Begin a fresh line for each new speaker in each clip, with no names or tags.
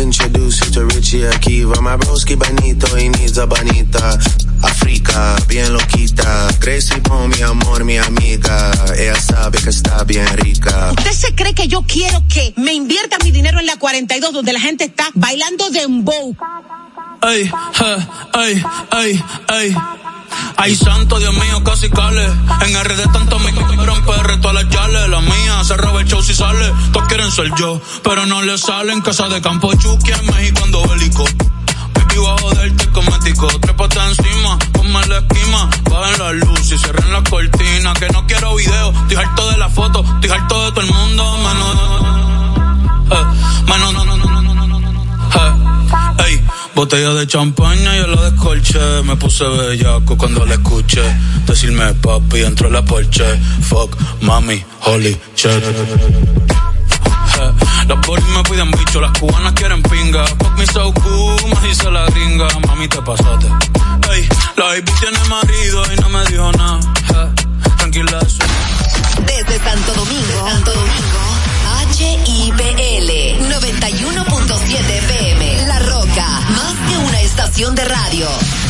Introduce you to Richie Akiva. My broski bonito, he needs a bonita. Africa, bien loquita. Gracie Bone, mi amor, mi amiga. Ella sabe que está bien rica.
¿Usted se cree que yo quiero que me invierta mi dinero en la 42 donde la gente está bailando dembow?
Ay, ay, ay, ay. Ay, santo, Dios mío, casi cale. En RD tanto me quieren PR, todas las yales. La mía se roba el show si sale. Todos quieren ser yo, pero no le salen. Casa de campo Chucky en México ando bélico. Baby, a joderte cosmético. Trépate encima, ponme la esquima. Bajen la luz y cierren la cortina. Que no quiero video, estoy harto de la foto. Estoy harto de todo el mundo, menos. Eh, menos, no, no, no, no, no, no, no. Eh, ey. Botella de champaña, yo la descolché. Me puse bellaco cuando la escuché. Decirme papi, entró en la porche. Fuck, mami, holy shit. Las bolis me piden bicho, las cubanas quieren pinga. Fuck me so cool, me dice la gringa. Mami, te pasaste. Ey, la baby tiene marido y no me dijo nada. Tranquila, eso.
Desde Santo Domingo, Santo Domingo, HIPL estación de radio.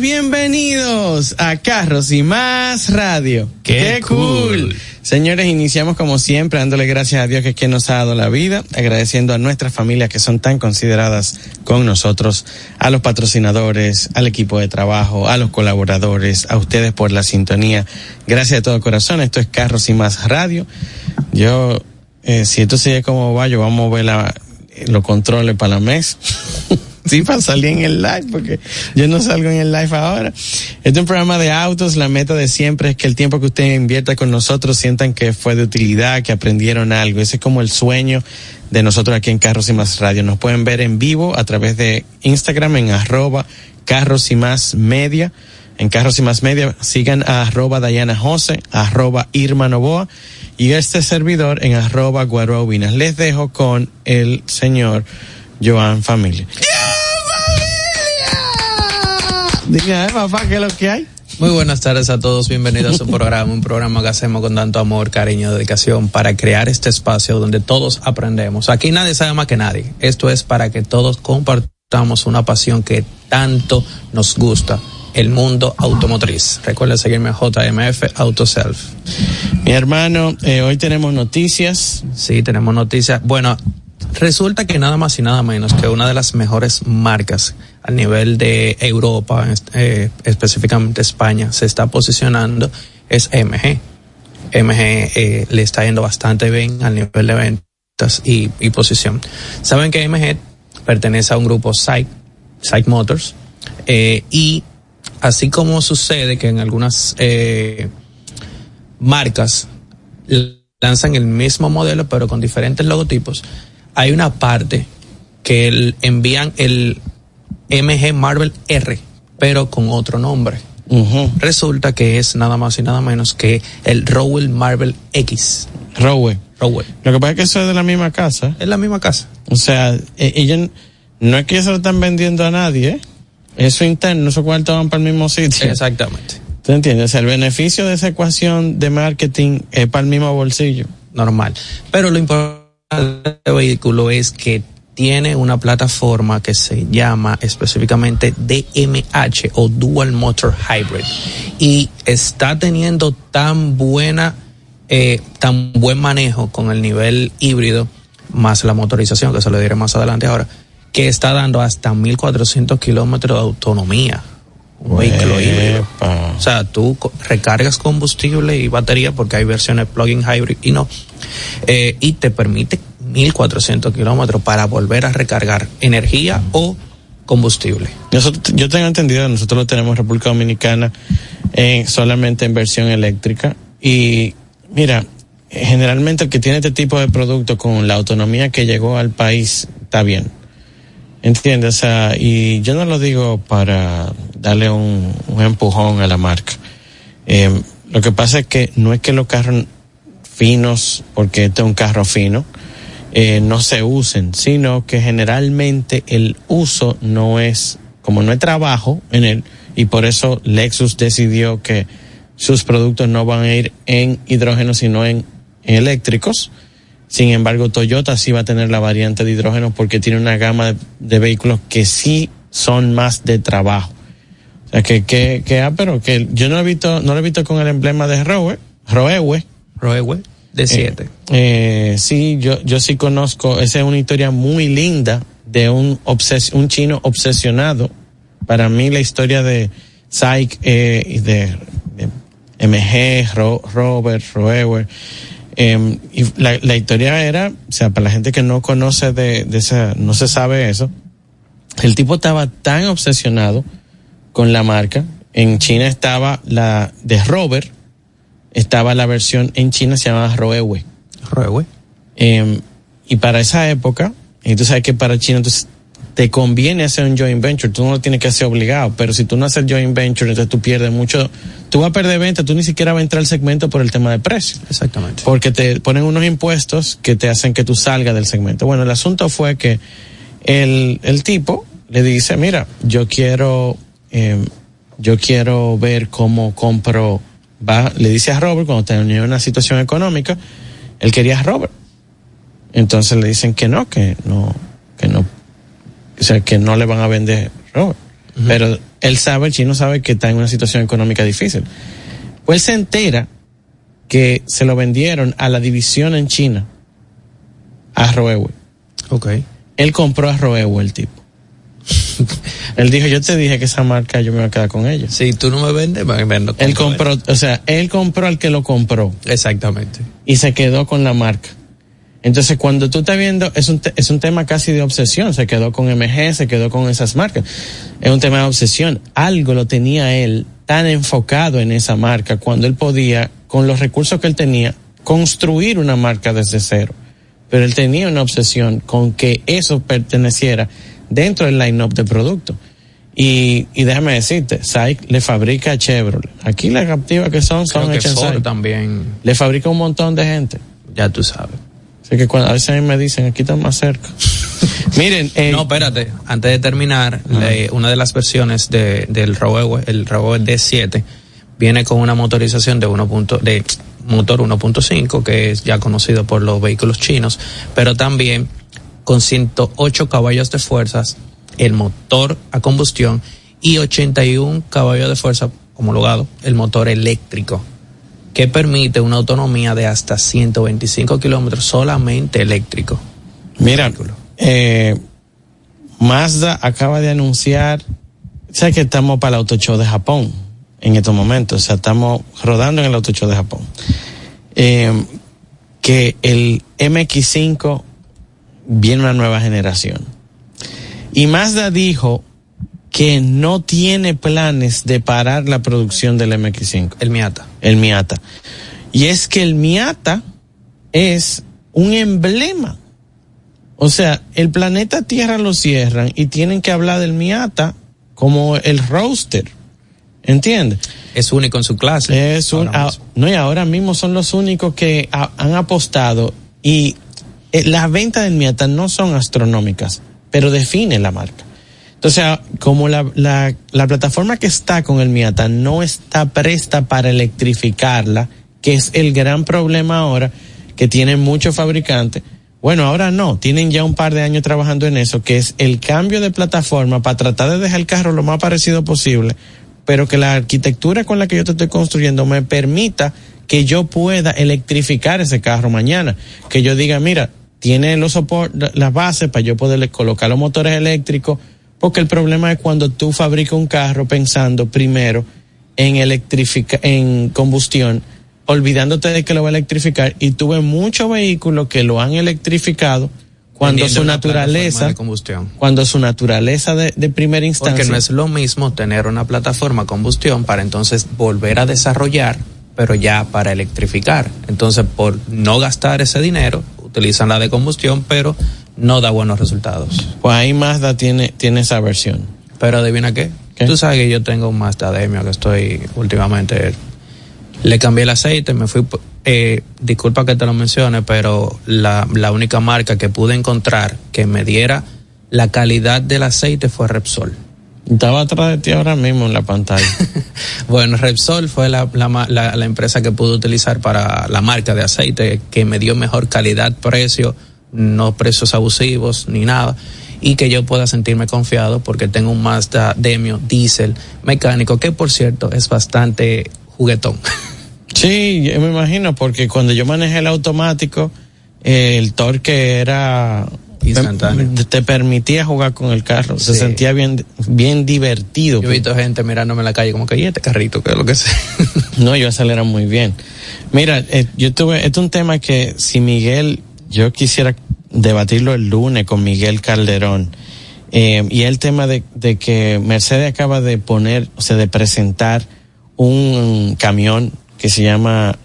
Bienvenidos a Carros y Más Radio.
Qué cool.
Señores, iniciamos como siempre dándole gracias a Dios que es quien nos ha dado la vida, agradeciendo a nuestras familias que son tan consideradas con nosotros, a los patrocinadores, al equipo de trabajo, a los colaboradores, a ustedes por la sintonía. Gracias de todo corazón. Esto es Carros y Más Radio. Yo eh, si esto sigue como va, yo vamos a ver la, los controles para la mes. sí, para salir en el live, porque yo no salgo en el live ahora. Este es un programa de autos. La meta de siempre es que el tiempo que usted invierta con nosotros sientan que fue de utilidad, que aprendieron algo. Ese es como el sueño de nosotros aquí en Carros y Más Radio. Nos pueden ver en vivo a través de Instagram en arroba Carros y Más Media. En Carros y Más Media sigan a arroba Dayana Jose, arroba Irma Novoa y este servidor en arroba Guarobinas. Les dejo con el señor Joan Familia. Diga, eh, papá, ¿qué es lo que hay?
Muy buenas tardes a todos, bienvenidos a su programa, un programa que hacemos con tanto amor, cariño, dedicación para crear este espacio donde todos aprendemos. Aquí nadie sabe más que nadie. Esto es para que todos compartamos una pasión que tanto nos gusta, el mundo automotriz. Recuerden seguirme en JMF Autoself.
Mi hermano, eh, hoy tenemos noticias.
Sí, tenemos noticias. Bueno, resulta que nada más y nada menos que una de las mejores marcas a nivel de Europa, eh, específicamente España, se está posicionando es MG. MG eh, le está yendo bastante bien al nivel de ventas y, posición. Saben que MG pertenece a un grupo Psych, Psych Motors, eh, y así como sucede que en algunas marcas lanzan el mismo modelo pero con diferentes logotipos, hay una parte que el, envían el MG Marvel R, pero con otro nombre. Resulta que es nada más y nada menos que el Rowell Marvel X.
Rowell.
Rowell.
Lo que pasa es que eso es de la misma casa.
Es la misma casa.
O sea, eh, ellos no es que se lo están vendiendo a nadie, ¿eh? Eso interno, esos cuartos van para el mismo sitio.
Exactamente.
¿Tú entiendes? O sea, el beneficio de esa ecuación de marketing es para el mismo bolsillo.
Normal. Pero lo importante del vehículo es que tiene una plataforma que se llama específicamente DMH o Dual Motor Hybrid y está teniendo tan buena, eh, tan buen manejo con el nivel híbrido más la motorización, que se lo diré más adelante ahora, que está dando hasta 1400 kilómetros de autonomía. Un vehículo híbrido. O sea, tú recargas combustible y batería porque hay versiones plug-in hybrid y no. Eh, y te permite 1400 kilómetros para volver a recargar energía o combustible.
Nosotros, yo tengo entendido, nosotros lo tenemos en República Dominicana solamente en versión eléctrica y mira, generalmente el que tiene este tipo de producto con la autonomía que llegó al país está bien. ¿Entiendes? O sea, y yo no lo digo para darle un, empujón a la marca. Eh, lo que pasa es que no es que los carros finos, porque este es un carro fino, eh, no se usen, sino que generalmente el uso no es, como no hay trabajo en él, y por eso Lexus decidió que sus productos no van a ir en hidrógeno, sino en eléctricos. Sin embargo, Toyota sí va a tener la variante de hidrógeno porque tiene una gama de, vehículos que sí son más de trabajo. O sea, que, que, que, ah, pero que yo no he visto, no lo he visto con el emblema de Roe, Roewe.
Roewe, de 7.
Eh, eh, sí, yo, yo sí conozco, esa es una historia muy linda de un, obses, un chino obsesionado. Para mí la historia de Syke eh, y de, MG, Robert, Roewe, eh, y la, la, historia era, o sea, para la gente que no conoce de, de esa, no se sabe eso, el tipo estaba tan obsesionado con la marca. En China estaba la de Robert, estaba la versión en China se llamaba Roewe.
Roewe.
Eh, y para esa época, y tú sabes que para China entonces te conviene hacer un joint venture, tú no lo tienes que hacer obligado, pero si tú no haces joint venture, entonces tú pierdes mucho, tú vas a perder venta, tú ni siquiera vas a entrar al segmento por el tema de precio.
Exactamente.
Porque te ponen unos impuestos que te hacen que tú salgas del segmento. Bueno, el asunto fue que el, el tipo le dice, mira, yo quiero, eh, yo quiero ver cómo compro, va, le dice a Robert cuando tenía una situación económica, él quería a Robert. Entonces le dicen que no, que no, que no o sea, que no le van a vender Robert. Pero él sabe, el chino sabe que está en una situación económica difícil. Pues se entera que se lo vendieron a la división en China a Roewe.
Ok.
Él compró a Roewe el tipo. él dijo, yo te dije que esa marca yo me voy a quedar con ella.
Si tú no me vendes, me vendo.
Él compró, o sea, él compró al que lo compró.
Exactamente.
Y se quedó con la marca. Entonces, cuando tú estás viendo, es un, es un tema casi de obsesión. Se quedó con MG, se quedó con esas marcas. Es un tema de obsesión. Algo lo tenía él tan enfocado en esa marca cuando él podía, con los recursos que él tenía, construir una marca desde cero. Pero él tenía una obsesión con que eso perteneciera dentro del line-up de producto. Y, y déjame decirte, SAIC le fabrica a Chevrolet. Aquí las captivas que son, son
también.
Le fabrica un montón de gente.
Ya tú sabes.
Así que cuando a veces a mí me dicen, aquí están más cerca. Miren.
Eh, no, espérate. Antes de terminar, una de las versiones de, del Roewe, el Roewe D7, viene con una motorización de 1. de motor 1.5, que es ya conocido por los vehículos chinos, pero también con 108 caballos de fuerzas, el motor a combustión y 81 caballos de fuerza homologado, el motor eléctrico que permite una autonomía de hasta 125 kilómetros solamente eléctrico.
Mira, eh, Mazda acaba de anunciar, sé que estamos para el Auto Show de Japón en estos momentos, o sea, estamos rodando en el Auto Show de Japón. Eh, que el MX5 viene una nueva generación. Y Mazda dijo que no tiene planes de parar la producción del MX5.
El Miata.
El Miata. Y es que el Miata es un emblema. O sea, el planeta Tierra lo cierran y tienen que hablar del Miata como el roaster. ¿Entiendes?
Es único en su clase.
Es un, no, y ahora mismo son los únicos que han apostado y eh, las ventas del Miata no son astronómicas, pero define la marca. Entonces, como la, la, la plataforma que está con el Miata no está presta para electrificarla, que es el gran problema ahora que tienen muchos fabricantes, Bueno, ahora no, tienen ya un par de años trabajando en eso, que es el cambio de plataforma para tratar de dejar el carro lo más parecido posible, pero que la arquitectura con la que yo te estoy construyendo me permita que yo pueda electrificar ese carro mañana, que yo diga, mira, tiene los soportes, las bases para yo poderle colocar los motores eléctricos, porque el problema es cuando tú fabricas un carro pensando primero en electrificar, en combustión, olvidándote de que lo va a electrificar y tuve muchos vehículos que lo han electrificado cuando su naturaleza
de combustión.
cuando su naturaleza de, de primera instancia
porque no es lo mismo tener una plataforma combustión para entonces volver a desarrollar pero ya para electrificar entonces por no gastar ese dinero utilizan la de combustión pero no da buenos resultados
pues ahí Mazda tiene tiene esa versión
pero adivina qué,
¿Qué?
tú sabes que yo tengo un Mazda Demio que estoy últimamente le cambié el aceite, me fui, eh, disculpa que te lo mencione, pero la, la única marca que pude encontrar que me diera la calidad del aceite fue Repsol.
Estaba atrás de ti ahora mismo en la pantalla
Bueno, Repsol fue la, la, ma- la- la empresa que pude utilizar para la marca de aceite que me dio mejor calidad, precio, no precios abusivos ni nada. Y que yo pueda sentirme confiado porque tengo un Mazda Demio diésel mecánico que por cierto es bastante juguetón.
sí yo me imagino porque cuando yo manejé el automático el torque era
Instantáneo.
te, permitía jugar con el carro se sentía bien bien divertido
Yo he visto gente mirándome en la calle como que, ¿y este carrito? ¿Qué es lo que sé?
No, yo acelera muy bien. Mira, eh, yo tuve, este es un tema que si Miguel, yo quisiera debatirlo el lunes con Miguel Calderón. Eh, y el tema de, de que Mercedes acaba de poner, o sea, de presentar un camión que se llama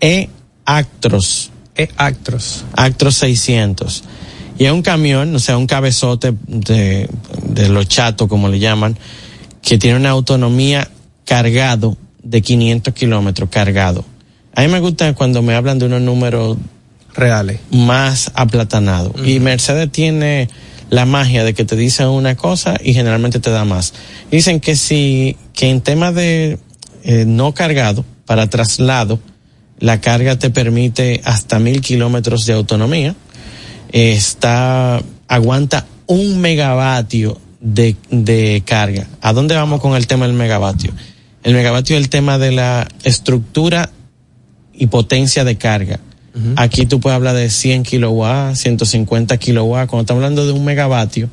E-Actros.
Es Actros.
Actros 600. Y es un camión, o sea, un cabezote de, de los chatos, como le llaman, que tiene una autonomía cargado de 500 kilómetros cargado. A mí me gusta cuando me hablan de unos números
Reales.
más aplatanados. Y Mercedes tiene la magia de que te dicen una cosa y generalmente te da más. Dicen que si, que en tema de eh, no cargado, para traslado, la carga te permite hasta mil kilómetros de autonomía. Está, aguanta un megavatio de, de carga. ¿A dónde vamos con el tema del megavatio? El megavatio es el tema de la estructura y potencia de carga. Aquí tú puedes hablar de 100 kilowatts, 150 kilowatts. Cuando estamos hablando de un megavatio,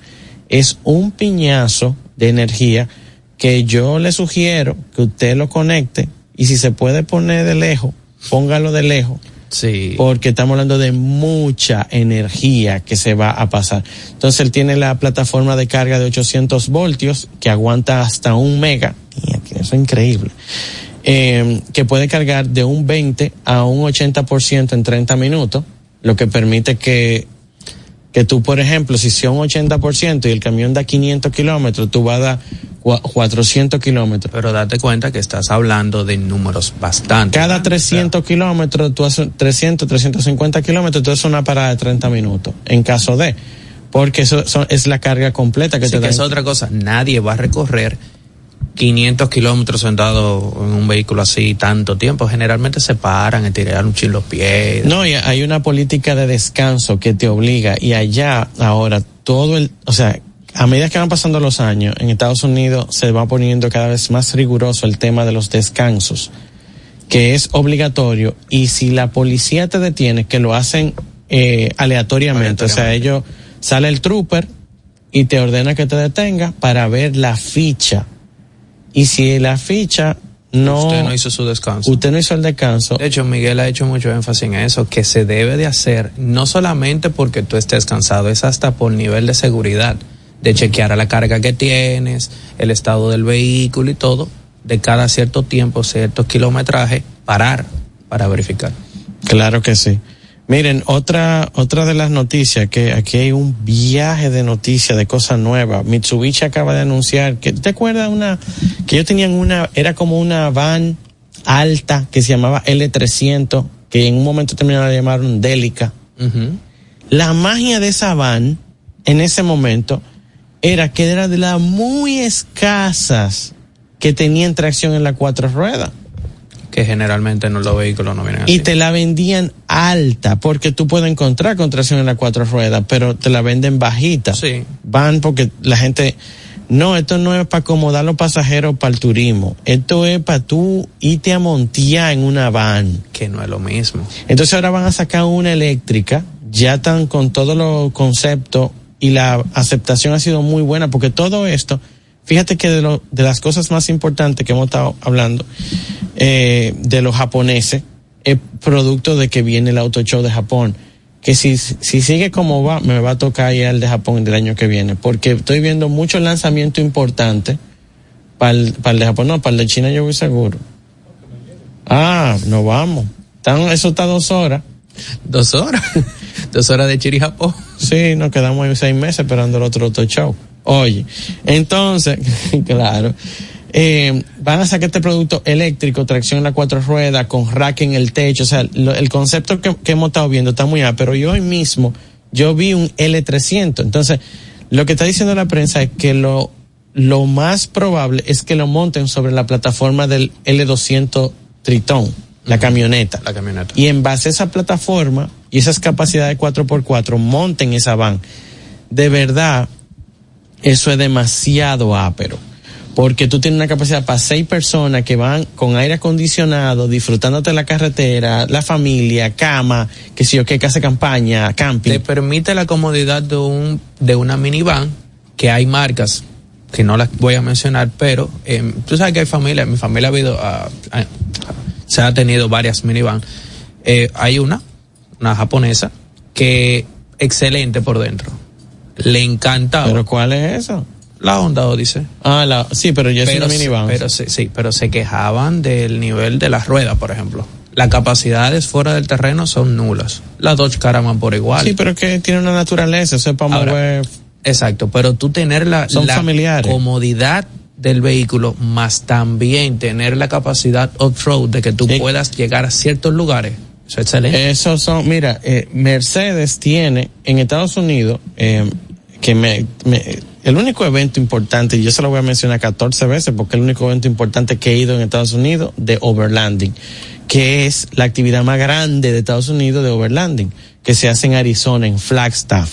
es un piñazo de energía que yo le sugiero que usted lo conecte y si se puede poner de lejos, póngalo de lejos
Sí.
porque estamos hablando de mucha energía que se va a pasar. Entonces él tiene la plataforma de carga de 800 voltios que aguanta hasta un mega. Y aquí, Eso es increíble. Eh, que puede cargar de un 20 a un 80% en 30 minutos, lo que permite que que tú, por ejemplo, si son 80% y el camión da 500 kilómetros, tú vas a dar cua- 400 kilómetros.
Pero date cuenta que estás hablando de números bastante.
Cada
grandes,
300 kilómetros, tú haces 300, 350 kilómetros, tú haces una parada de 30 minutos, en caso de, porque eso, eso es la carga completa que te
que
da.
es otra cosa. Nadie va a recorrer 500 kilómetros sentado en un vehículo así tanto tiempo. Generalmente se paran, a tirar un chin los pies.
No, y hay una política de descanso que te obliga, y allá ahora todo el, o sea, a medida que van pasando los años, en Estados Unidos se va poniendo cada vez más riguroso el tema de los descansos, que es obligatorio, y si la policía te detiene, que lo hacen eh, aleatoriamente, o sea,
Aleatoriamente.
ellos, sale el trooper y te ordena que te detenga para ver la ficha. Y si la ficha no,
Usted no hizo su descanso.
usted no hizo el descanso,
De hecho, Miguel ha hecho mucho énfasis en eso, que se debe de hacer no solamente porque tú estés cansado, es hasta por nivel de seguridad, de chequear a la carga que tienes, el estado del vehículo y todo, de cada cierto tiempo, cierto kilometraje, parar para verificar.
Claro que sí. Miren, otra, otra de las noticias, que aquí hay un viaje de noticias, de cosas nuevas. Mitsubishi acaba de anunciar que, ¿te acuerdas una, que ellos tenían una, era como una van alta que se llamaba L300, que en un momento terminaron de llamaron Delica. La magia de esa van, en ese momento, era que era de las muy escasas que tenían tracción en las cuatro ruedas.
Que generalmente no los vehículos no vienen así.
Y te la vendían alta, porque tú puedes encontrar con tracción en las cuatro ruedas, pero te la venden bajita.
Sí.
Van porque la gente, no, esto no es para acomodar los pasajeros para el turismo, esto es para tú irte a montear en una van.
Que no es lo mismo.
Entonces ahora van a sacar una eléctrica, ya están con todos los conceptos y la aceptación ha sido muy buena, porque todo esto, fíjate que de, lo, de las cosas más importantes que hemos estado hablando, eh, de los japoneses, es producto de que viene el auto show de Japón. Que si, si sigue como va, me va a tocar ir al de Japón del año que viene, porque estoy viendo muchos lanzamientos importantes para el, para el de Japón, no, para el de China yo voy seguro. Ah, no vamos. Eso está dos horas.
Dos horas. dos horas de Chiri Japón.
Sí, nos quedamos ahí seis meses esperando el otro auto show. Oye, entonces, claro, eh, van a sacar este producto eléctrico, tracción en las cuatro ruedas, con rack en el techo. O sea, lo- el concepto que, que hemos estado viendo está muy alto, pero yo hoy mismo, yo vi un L300. Entonces, lo que está diciendo la prensa es que lo, lo más probable es que lo monten sobre la plataforma del L200 Triton, la camioneta.
La camioneta.
Y en base a esa plataforma y esas capacidades 4x4, monten esa van. De verdad, eso es demasiado ápero. Porque tú tienes una capacidad para seis personas que van con aire acondicionado, disfrutándote la carretera, la familia, cama, que si yo qué, casa campaña, camping.
Te permite la comodidad de un de una minivan que hay marcas que no las voy a mencionar, pero eh, tú sabes que hay familia, mi familia ha habido, ah, se ha tenido varias minivan. Eh, hay una, una japonesa, que excelente por dentro. Le encantaba.
¿Pero cuál es eso?
la Honda Odyssey.
Ah, la, sí, pero soy
Pero,
una
se-
minivan.
pero se- sí, pero se quejaban del nivel de las ruedas, por ejemplo. Las capacidades fuera del terreno son nulas. Las Dodge Caravan por igual.
sí, pero es que tiene una naturaleza, eso es para
Ahora,
mover.
Exacto, pero tú tener la,
Son
la comodidad del vehículo, más también tener la capacidad off-road de que tú puedas llegar a ciertos lugares. Eso es excelente.
Esos son, mira, eh, Mercedes tiene en Estados Unidos, eh, que me, me- el único evento importante, y yo se lo voy a mencionar 14 veces porque el único evento importante que he ido en Estados Unidos de overlanding, que es la actividad más grande de Estados Unidos de overlanding, que se hace en Arizona, en Flagstaff.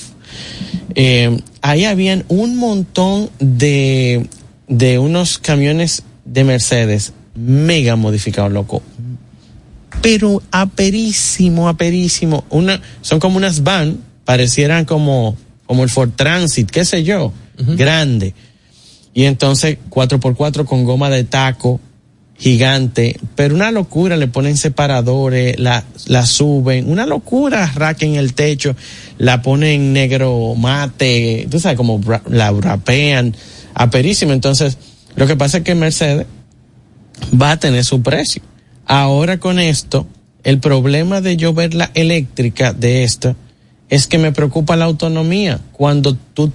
Eh, ahí habían un montón de, de unos camiones de Mercedes mega modificados, loco. Pero aperísimo, aperísimo. Una, son como unas van, parecieran como, como el Ford Transit, qué sé yo, grande. Y entonces 4x4 con goma de taco, gigante, pero una locura, le ponen separadores, la, la suben, una locura, rack en el techo, la ponen negro mate, tú sabes, como la rapean, aperísimo. Entonces, lo que pasa es que Mercedes va a tener su precio. Ahora con esto, el problema de yo ver la eléctrica de esta es que me preocupa la autonomía. Cuando tú,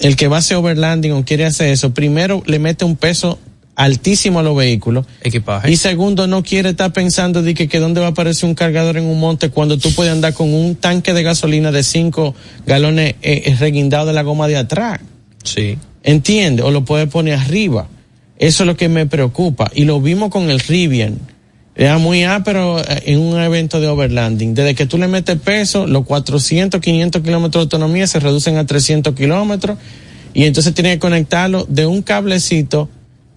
el que va a hacer overlanding o quiere hacer eso, primero le mete un peso altísimo a los vehículos.
Equipaje.
Y segundo, no quiere estar pensando de que, que dónde va a aparecer un cargador en un monte cuando tú puedes andar con un tanque de gasolina de 5 galones eh, eh, reguindado de la goma de atrás.
Sí.
¿Entiende? O lo puede poner arriba. Eso es lo que me preocupa. Y lo vimos con el Rivian. Era muy ápero eh, en un evento de overlanding. Desde que tú le metes peso, los 400, 500 kilómetros de autonomía se reducen a 300 kilómetros. Y entonces tiene que conectarlo de un cablecito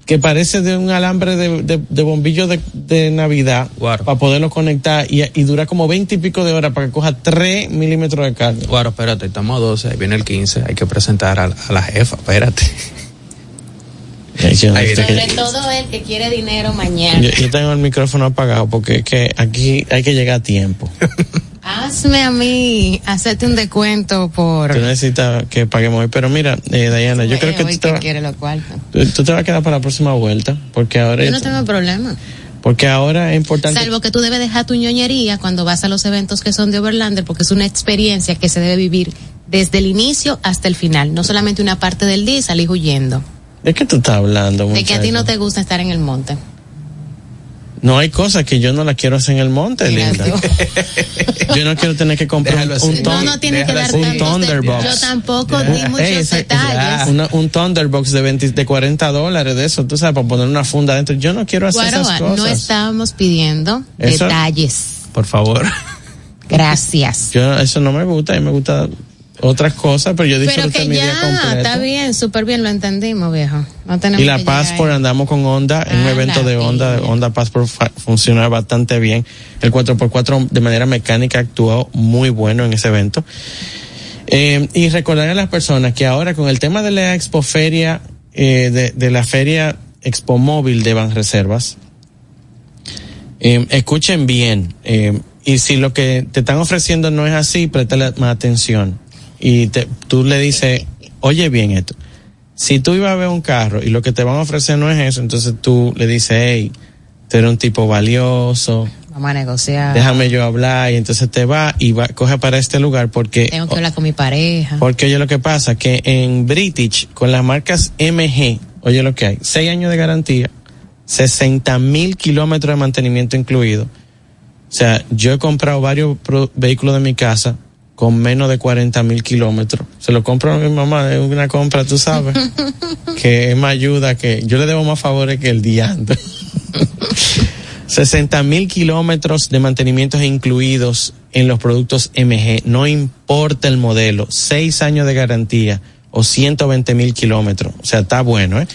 que parece de un alambre de, de, de bombillo de, de Navidad para poderlo conectar y, y dura como 20 y pico de horas para que coja 3 milímetros de carga.
Bueno, espérate, estamos a 12, ahí viene el 15, hay que presentar a, a la jefa, espérate.
Yo,
Ahí
que-
Sobre todo el que quiere dinero mañana.
Yo, yo tengo el micrófono apagado porque es que aquí hay que llegar a tiempo.
Hazme a mí, hacerte un descuento por...
Tú necesitas que paguemos hoy. Pero mira, eh, Diana, yo creo que
Hoy
tú te, va-
quiere lo cual.
tú, tú te vas a quedar para la próxima vuelta porque ahora,
Yo no tengo problema.
porque ahora es importante.
Salvo que tú debes dejar tu ñoñería cuando vas a los eventos que son de Overlander, porque es una experiencia que se debe vivir desde el inicio hasta el final. No solamente una parte del día y salir huyendo.
¿De qué tú estás hablando?
De que a ti no te gusta estar en el monte.
No hay cosas que yo no la quiero hacer en el monte,
Mira
linda. Yo no quiero tener que comprar un, un
No,
ton-
no tiene que dar
un Thunderbox.
Yo tampoco di muchos detalles.
una- un Thunderbox de 20, de 40 dólares de eso, tú sabes, para poner una funda adentro. Yo no quiero hacer esas cosas.
no estábamos pidiendo
Eso-
detalles.
Por favor.
Gracias.
Yo, eso no me gusta, a mí me gusta otras cosas, pero yo
Pero
disfruto
que
mi día
ya,
completo.
está bien, súper bien, lo entendimos, viejo. No tenemos
Y la Passport andamos con Honda en un
Ah,
evento de Honda. Honda Passport funciona bastante bien. El 4x4 de manera mecánica actuó muy bueno en ese evento. Eh, y recordar a las personas que ahora con el tema de la expoferia, eh, de, de la feria Expo Móvil de Banreservas, eh, escuchen bien. eh, y si lo que te están ofreciendo no es así, préstale más atención. Y te- tú le dices, oye bien esto. Si tú ibas a ver un carro y lo que te van a ofrecer no es eso, entonces tú le dices, hey, tú eres un tipo valioso,
Vamos a negociar.
déjame yo hablar, y entonces te va y va, coge para este lugar porque,
Tengo que hablar con mi pareja.
porque oye lo que pasa, que en British, con las marcas MG, oye lo que hay, seis años de garantía, 60 mil kilómetros de mantenimiento incluido. O sea, yo he comprado varios vehículos de mi casa con menos de 40 mil kilómetros. Se lo compro a mi mamá, es una compra, tú sabes, que es más ayuda que yo le debo más favores que el diante. 60 mil kilómetros de mantenimientos incluidos en los productos MG, no importa el modelo, seis años de garantía o 120 mil kilómetros, o sea, está bueno, ¿eh?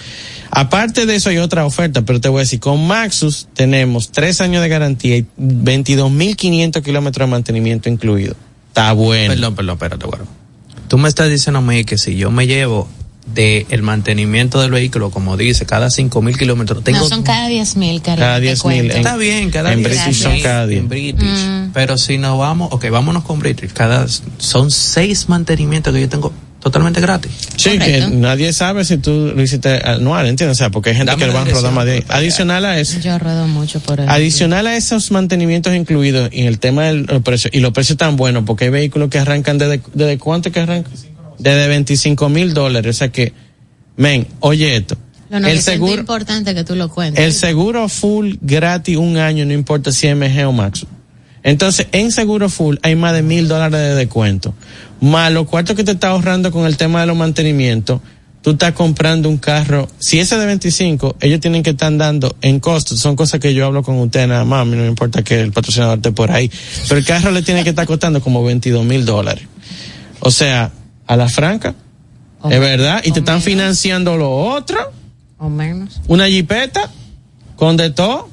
Aparte de eso hay otra oferta, pero te voy a decir, con Maxus tenemos tres años de garantía y 22 mil 500 kilómetros de mantenimiento incluido. Está bueno.
Perdón, perdón, espérate, güero. Tú me estás diciendo a mí que si yo me llevo de el mantenimiento del vehículo, como dice, cada cinco mil kilómetros, tengo
no son cada 10 mil.
Cada
te
10.000,
cuento.
en-
Está bien, cada
en. British
son
cada día.
En British.
Mm.
Pero si nos vamos, ok, vámonos con British. Cada, son seis mantenimientos que yo tengo totalmente gratis.
Sí,
Correcto.
que nadie sabe si tú lo hiciste anual, ¿entiendes? O sea, porque hay gente
Dame
que lo van a rodar más de. Adicional a eso,
Yo ruedo mucho por ahí.
Adicional a esos mantenimientos incluidos y el tema de los precios, y los precios tan buenos, porque hay vehículos que arrancan desde, desde cuánto que arrancan? Desde 25 mil dólares. O sea que, men, oye esto.
Lo
el
900 es
seguro,
importante que tú lo cuentes.
el seguro full gratis un año, no importa si es MG o Max. Entonces, en seguro full hay más de mil dólares de descuento. Más los cuartos que te estás ahorrando con el tema de los mantenimientos, tú estás comprando un carro. Si ese es de 25, ellos tienen que estar dando en costo. Son cosas que yo hablo con usted nada más. A mí no me importa que el patrocinador esté por ahí. Pero el carro le tiene que estar costando como 22 mil dólares. O sea, a la franca.
O
es verdad. Y te están
menos.
financiando lo otro.
O menos.
Una jipeta. Con de todo.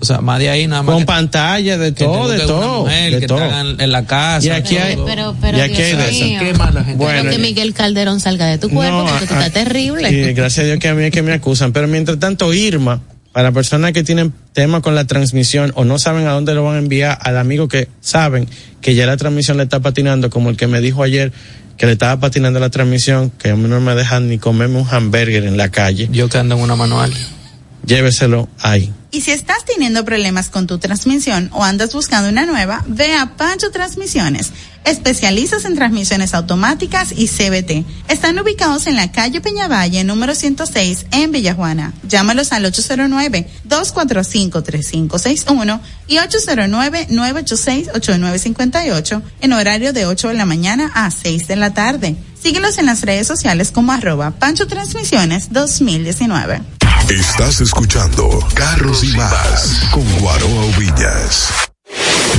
O sea, más de ahí nada más.
Con
que-
pantalla, de todo, de todo.
mujer,
de
que
todo.
te hagan en la casa.
Y aquí hay-
todo.
Pero, pero,
Y aquí
Dios
hay de eso.
mío.
¿Qué más la gente?
Bueno,
que Miguel Calderón salga de tu cuerpo,
No,
porque tú
ah,
estás terrible.
Y gracias a Dios que a mí es que me acusan. Pero mientras tanto, Irma, para personas que tienen tema con la transmisión o no saben a dónde lo van a enviar, al amigo que saben que ya la transmisión le está patinando, como el que me dijo ayer que le estaba patinando la transmisión, que a mí no me dejan ni comerme un hamburger en la calle,
Yo que ando en una manual.
Lléveselo ahí.
Y si estás teniendo problemas con tu transmisión o andas buscando una nueva, ve a Pancho Transmisiones, especialistas en transmisiones automáticas y CBT. Están ubicados en la calle Peñavalle, número 106, en Villajuana. Llámalos al 809-245-3561 y 809-986-8958 en horario de 8 de la mañana a 6 de la tarde. Síguelos en las redes sociales como arroba Pancho Transmisiones 2019.
Estás escuchando Carros y Más con Guaroa Villas.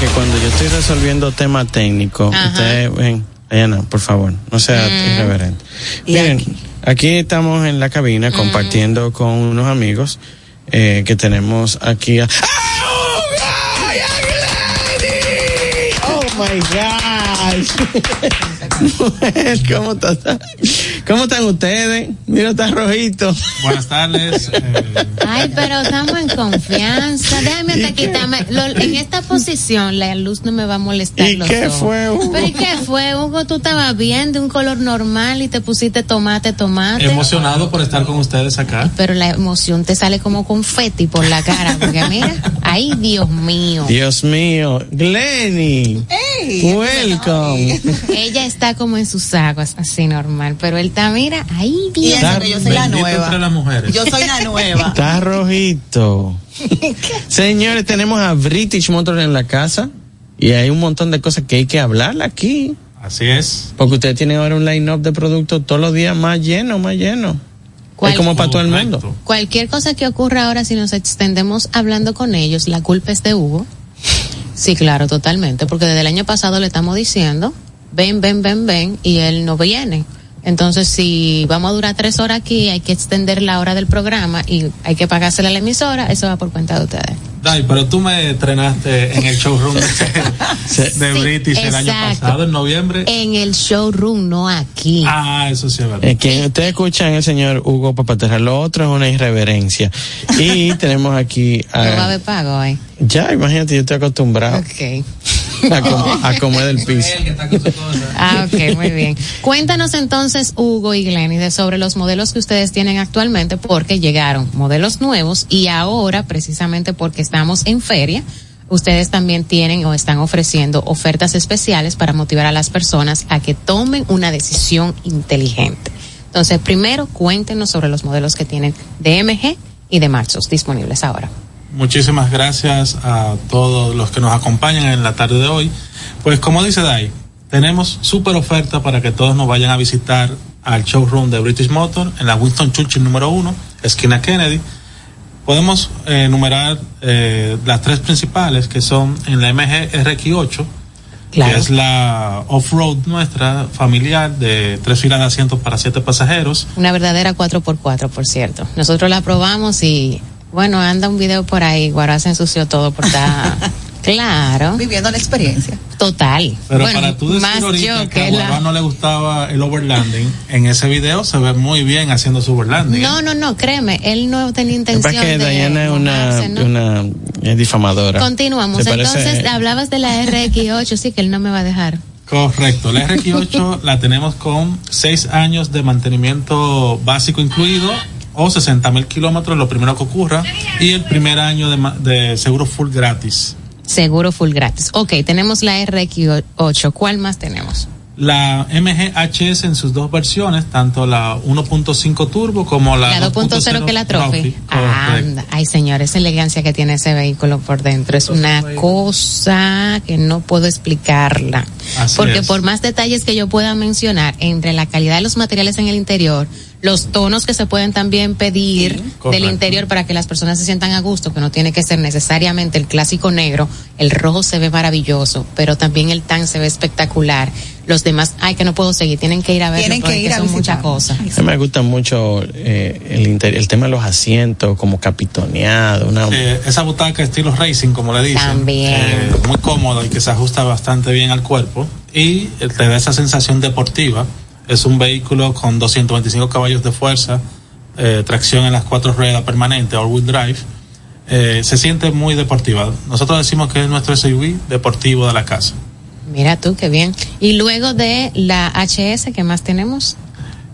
que cuando yo estoy resolviendo temas técnicos, ustedes ven, Diana, por favor, no sea mm. irreverente. Miren, aquí? estamos en la cabina mm. compartiendo con unos amigos eh, que tenemos aquí. A... ¡Oh, my gosh! ¿Cómo, ¿Cómo están ustedes? Mira, está rojito.
Buenas tardes.
Eh. Ay, pero estamos en confianza. Déjame hasta quitarme. en esta posición, la luz no me va a molestar.
¿Y qué fue,
Hugo? ¿Pero y qué fue, Hugo? Tú estabas bien de un color normal y te pusiste tomate, tomate.
Emocionado por estar con ustedes acá.
Pero la emoción te sale como confeti por la cara. Porque mira, ay, Dios mío.
Dios mío. Glenny. Hey, welcome.
Ella está como en sus aguas, así normal, pero él está, mira, ahí bien.
yo soy la nueva. Yo soy la nueva.
Está rojito. Señores, tenemos a British Motors en la casa y hay un montón de cosas que hay que hablar aquí.
Así es.
Porque usted tiene ahora un line-up de productos todos los días más lleno, más lleno. Es como para todo el mundo.
Cualquier cosa que ocurra ahora, si nos extendemos hablando con ellos, la culpa es de Hugo. Sí, claro, totalmente, porque desde el año pasado le estamos diciendo ven, ven, ven, ven, y él no viene. Entonces, si vamos a durar tres horas aquí, hay que extender la hora del programa y hay que pagársela a la emisora, eso va por cuenta de ustedes.
Dai, pero tú me entrenaste en el showroom de, British el año pasado, en noviembre.
En el showroom, no aquí.
Ah, eso sí es verdad.
Es que ustedes escuchan el señor Hugo Papaterra, lo otro es una irreverencia. Y tenemos aquí.
A, no va a haber pago hoy.
Ya, imagínate, yo estoy acostumbrado.
Ok.
a, comer el piso.
ah, ok, muy bien. Cuéntanos entonces, Hugo y Glenny, de sobre los modelos que ustedes tienen actualmente, porque llegaron modelos nuevos y ahora, precisamente porque estamos en feria, ustedes también tienen o están ofreciendo ofertas especiales para motivar a las personas a que tomen una decisión inteligente. Entonces, primero, cuéntenos sobre los modelos que tienen de MG y de Marchos disponibles ahora.
Muchísimas gracias a todos los que nos acompañan en la tarde de hoy. Pues como dice Dai, tenemos súper oferta para que todos nos vayan a visitar al showroom de British Motor en la Winston Churchill número uno, esquina Kennedy. Podemos eh, enumerar eh, las tres principales que son en la MG RX8, que es la off-road nuestra familiar de tres filas de asientos para siete pasajeros.
Una verdadera 4x4, por cierto. Nosotros la probamos y bueno, anda un video por ahí, Guará se ensució todo por estar... Claro.
Viviendo la experiencia.
Total.
Pero para tú decir más ahorita que, a la... no le gustaba el overlanding, en ese video se ve muy bien haciendo su overlanding.
No, no, no, créeme, él no tenía intención
que
de
Diana es una, una difamadora.
Continuamos. Entonces, hablabas de la RX8, sí que él no me va a dejar.
Correcto, la RX8 la tenemos con seis años de mantenimiento básico incluido o 60 mil kilómetros, lo primero que ocurra, y el primer año de, seguro full gratis.
Seguro full gratis. Ok, tenemos la RX8. ¿Cuál más tenemos?
La MGHS en sus dos versiones, tanto la 1.5 turbo como la,
la 2.0 que la Trophy. Anda. Ay, señores, esa elegancia que tiene ese vehículo por dentro es una cosa que no puedo explicarla. Porque por más detalles que yo pueda mencionar entre la calidad de los materiales en el interior, los tonos que se pueden también pedir del interior para que las personas se sientan a gusto, que no tiene que ser necesariamente el clásico negro, el rojo se ve maravilloso, pero también el tan se ve espectacular. Los demás, ay, que no puedo seguir, tienen que ir a ver,
tienen que ir a
son muchas cosas.
A mí me gusta mucho eh, el, el tema de los asientos, como capitoneado. Una...
esa butaca estilo racing, como le dicen.
También. Eh,
muy cómodo y que se ajusta bastante bien al cuerpo y te da esa sensación deportiva es un vehículo con 225 caballos de fuerza, eh, tracción en las cuatro ruedas permanente, all-wheel drive. eh, se siente muy deportiva. Nosotros decimos que es nuestro SUV deportivo de la casa.
Mira tú, qué bien. Y luego de la HS, ¿qué más tenemos?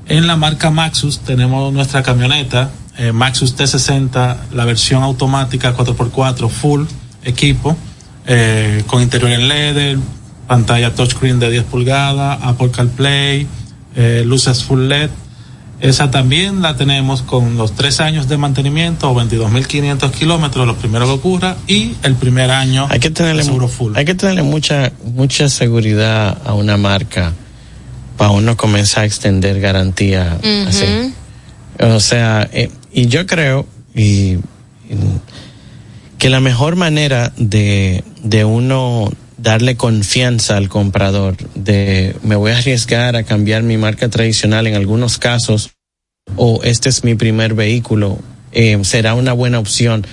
En la marca Maxus tenemos nuestra camioneta eh, Maxus T60, la versión automática 4x4 full equipo, eh, con interior en LED, pantalla touchscreen de 10 pulgadas, Apple CarPlay, eh, luces full LED. Esa también la tenemos con los tres años de mantenimiento o 22.500 kilómetros, los primeros que ocurra, y el primer año
hay que tenerle, seguro full. Hay que tenerle mucha, mucha seguridad a una marca para uno comenzar a extender garantía así. O sea, eh, y yo creo y, que la mejor manera de, de uno darle confianza al comprador de me voy a arriesgar a cambiar mi marca tradicional en algunos casos o este es mi primer vehículo eh, será una buena opción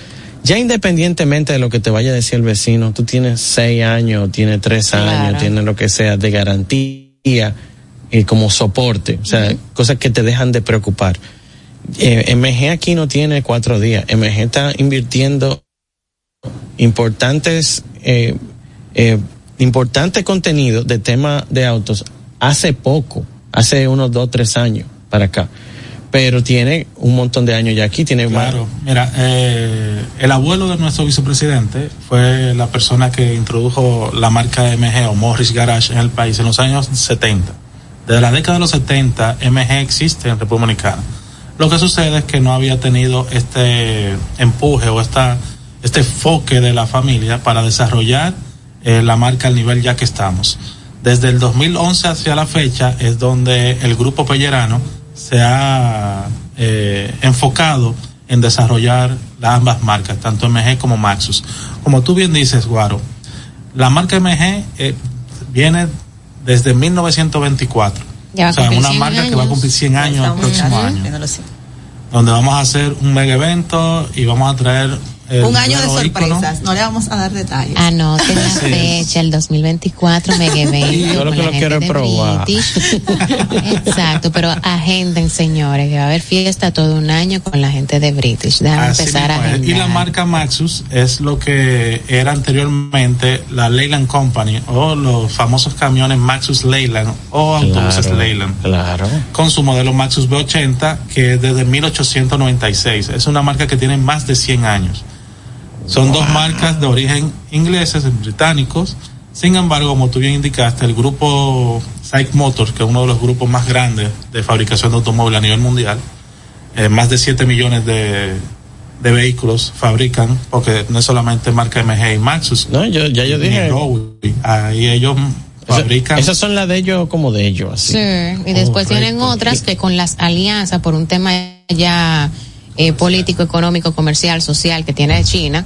ya independientemente de lo que te vaya a decir el vecino tú tienes seis años tienes tres años tienes lo que sea de garantía y como soporte o sea cosas que te dejan de preocupar. Eh, MG aquí no tiene cuatro días. MG está invirtiendo importantes, eh, eh, importante contenido de tema de autos hace poco, hace unos dos, tres años para acá. Pero tiene un montón de años ya aquí, tiene
Claro, mira, eh, el abuelo de nuestro vicepresidente fue la persona que introdujo la marca MG o Morris Garage en el país en los años 70. Desde la década de los 70, MG existe en República Dominicana lo que sucede es que no había tenido este empuje o esta, este enfoque de la familia para desarrollar eh, la marca al nivel ya que estamos. Desde el 2011 hacia la fecha es donde el grupo Pellerano se ha eh, enfocado en desarrollar las ambas marcas, tanto MG como Maxus. Como tú bien dices, Guaro, la marca MG eh, viene desde 1924 o sea, una marca que va a cumplir 100 años el próximo año. Donde vamos a hacer un mega evento y vamos a traer
un año de sorpresas, no le vamos a dar detalles.
Anoten la fecha, el 2024, mega evento.
Yo lo que lo quiero probar.
Exacto, pero agenden, señores, que va a haber fiesta todo un año con la gente de British. Déjame empezar a agendar.
Y la marca Maxus es lo que era anteriormente la Leyland Company o los famosos camiones Maxus Leyland o autobuses Leyland.
Claro.
Con su modelo Maxus B80 que es desde 1896. Es una marca que tiene más de 100 años. Son dos marcas de origen ingleses, británicos. Sin embargo, como tú bien indicaste, el grupo Psych Motors, que es uno de los grupos más grandes de fabricación de automóviles a nivel mundial, eh, más de 7 millones de, vehículos fabrican, porque no es solamente marca MG y Maxus.
No, yo, ya yo dije.
ahí ellos fabrican.
esas son las de ellos como de ellos, así.
Sí, y después tienen otras que con las alianzas, por un tema ya eh, político, económico, comercial, social que tiene China,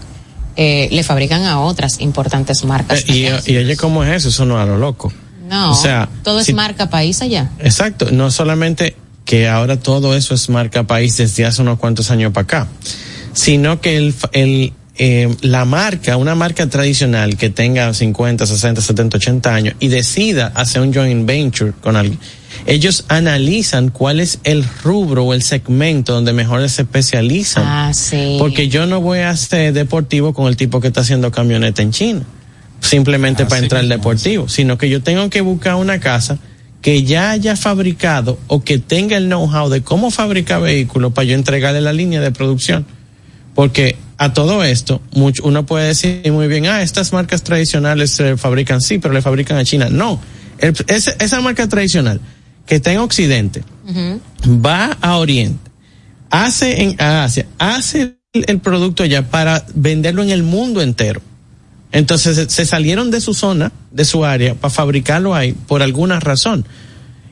eh, le fabrican a otras importantes marcas.
Eh, y, oye, ¿cómo es eso? Eso no a lo loco.
No, o sea, todo es marca país allá.
Exacto, no solamente que ahora todo eso es marca país desde hace unos cuantos años para acá, sino que el, el eh, la marca, una marca tradicional que tenga 50, 60, 70, 80 años y decida hacer un joint venture con alguien, ellos analizan cuál es el rubro o el segmento donde mejor se especializan.
Ah, sí.
Porque yo no voy a ser deportivo con el tipo que está haciendo camioneta en China, simplemente para entrar al deportivo, sino que yo tengo que buscar una casa que ya haya fabricado o que tenga el know-how de cómo fabricar vehículos para yo entregarle la línea de producción. Porque a todo esto, mucho, uno puede decir muy bien, ah, estas marcas tradicionales se fabrican, sí, pero le fabrican a China. No, esa marca tradicional que está en Occidente va a Oriente, hace en Asia, hace el, producto allá para venderlo en el mundo entero. Entonces se, salieron de su zona, de su área, para fabricarlo ahí por alguna razón.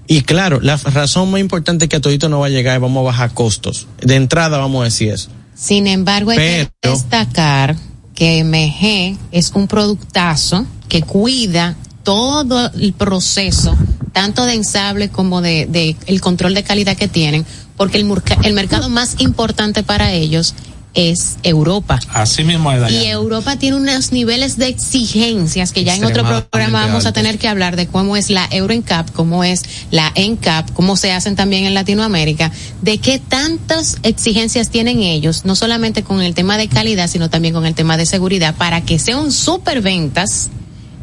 Y claro, la razón más importante es que a todito no va a llegar y vamos a bajar costos. De entrada vamos a decir eso.
Sin embargo, hay que destacar que MG es un productazo que cuida todo el proceso, tanto de ensable como de, el control de calidad que tienen, porque el, el mercado más importante para ellos es Europa.
Así mismo es.
Y Europa tiene unos niveles de exigencias que ya en otro programa vamos a tener que hablar de cómo es la Euro NCAP, cómo es la NCAP, cómo se hacen también en Latinoamérica, de qué tantas exigencias tienen ellos, no solamente con el tema de calidad, sino también con el tema de seguridad, para que sean super ventas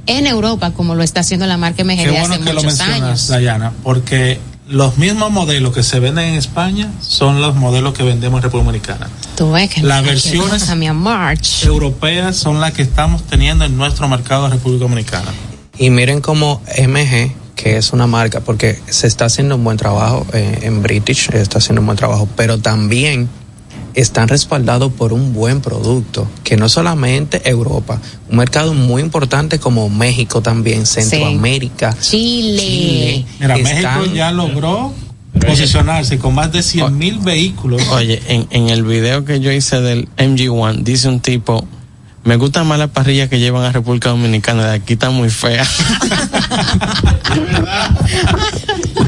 en Europa, como lo está haciendo la marca MG
Qué hace muchos años. Diana, porque los mismos modelos que se venden en España son los modelos que vendemos en República Dominicana.
Tú ves que
las versiones europeas son las que estamos teniendo en nuestro mercado de República Dominicana.
Y miren cómo MG, que es una marca, porque se está haciendo un buen trabajo eh, en British, está haciendo un buen trabajo, pero también están respaldados por un buen producto, que no solamente Europa, un mercado muy importante como México también, Centroamérica,
Chile.
Mira, México ya logró posicionarse con más de 100 mil vehículos.
Oye, en, en el video que yo hice del MG1, dice un tipo, me gusta más la parrilla que llevan a República Dominicana, de aquí está muy fea.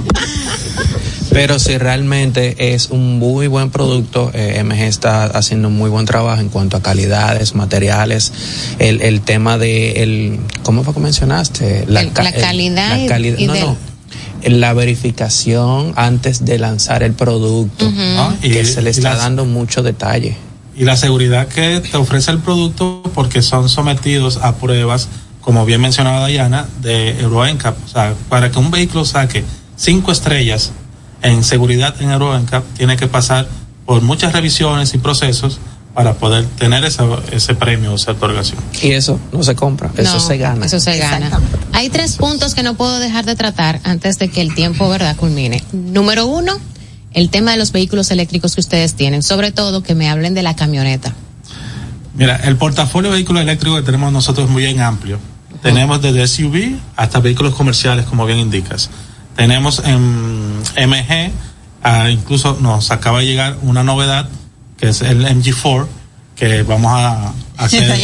Pero si realmente es un muy buen producto, eh, MG está haciendo un muy buen trabajo en cuanto a calidades, materiales, el, el tema de el, ¿cómo fue que mencionaste?
La, calidad.
la calidad no, no la verificación antes de lanzar el producto, ah, que se le está dando mucho detalle.
Y la seguridad que te ofrece el producto porque son sometidos a pruebas, como bien mencionaba Diana, de Euro NCAP. O sea, para que un vehículo saque cinco estrellas en seguridad en Euroencap tiene que pasar por muchas revisiones y procesos para poder tener ese, ese premio o esa otorgación.
Y eso no se compra, eso se gana.
Eso se gana. Hay tres puntos que no puedo dejar de tratar antes de que el tiempo, ¿verdad?, culmine. Número uno, el tema de los vehículos eléctricos que ustedes tienen, sobre todo que me hablen de la camioneta.
Mira, el portafolio de vehículos eléctricos que tenemos nosotros es muy bien amplio. Tenemos desde SUV hasta vehículos comerciales, como bien indicas. Tenemos en MG, ah, incluso nos acaba de llegar una novedad que es el MG4, que vamos a hacerle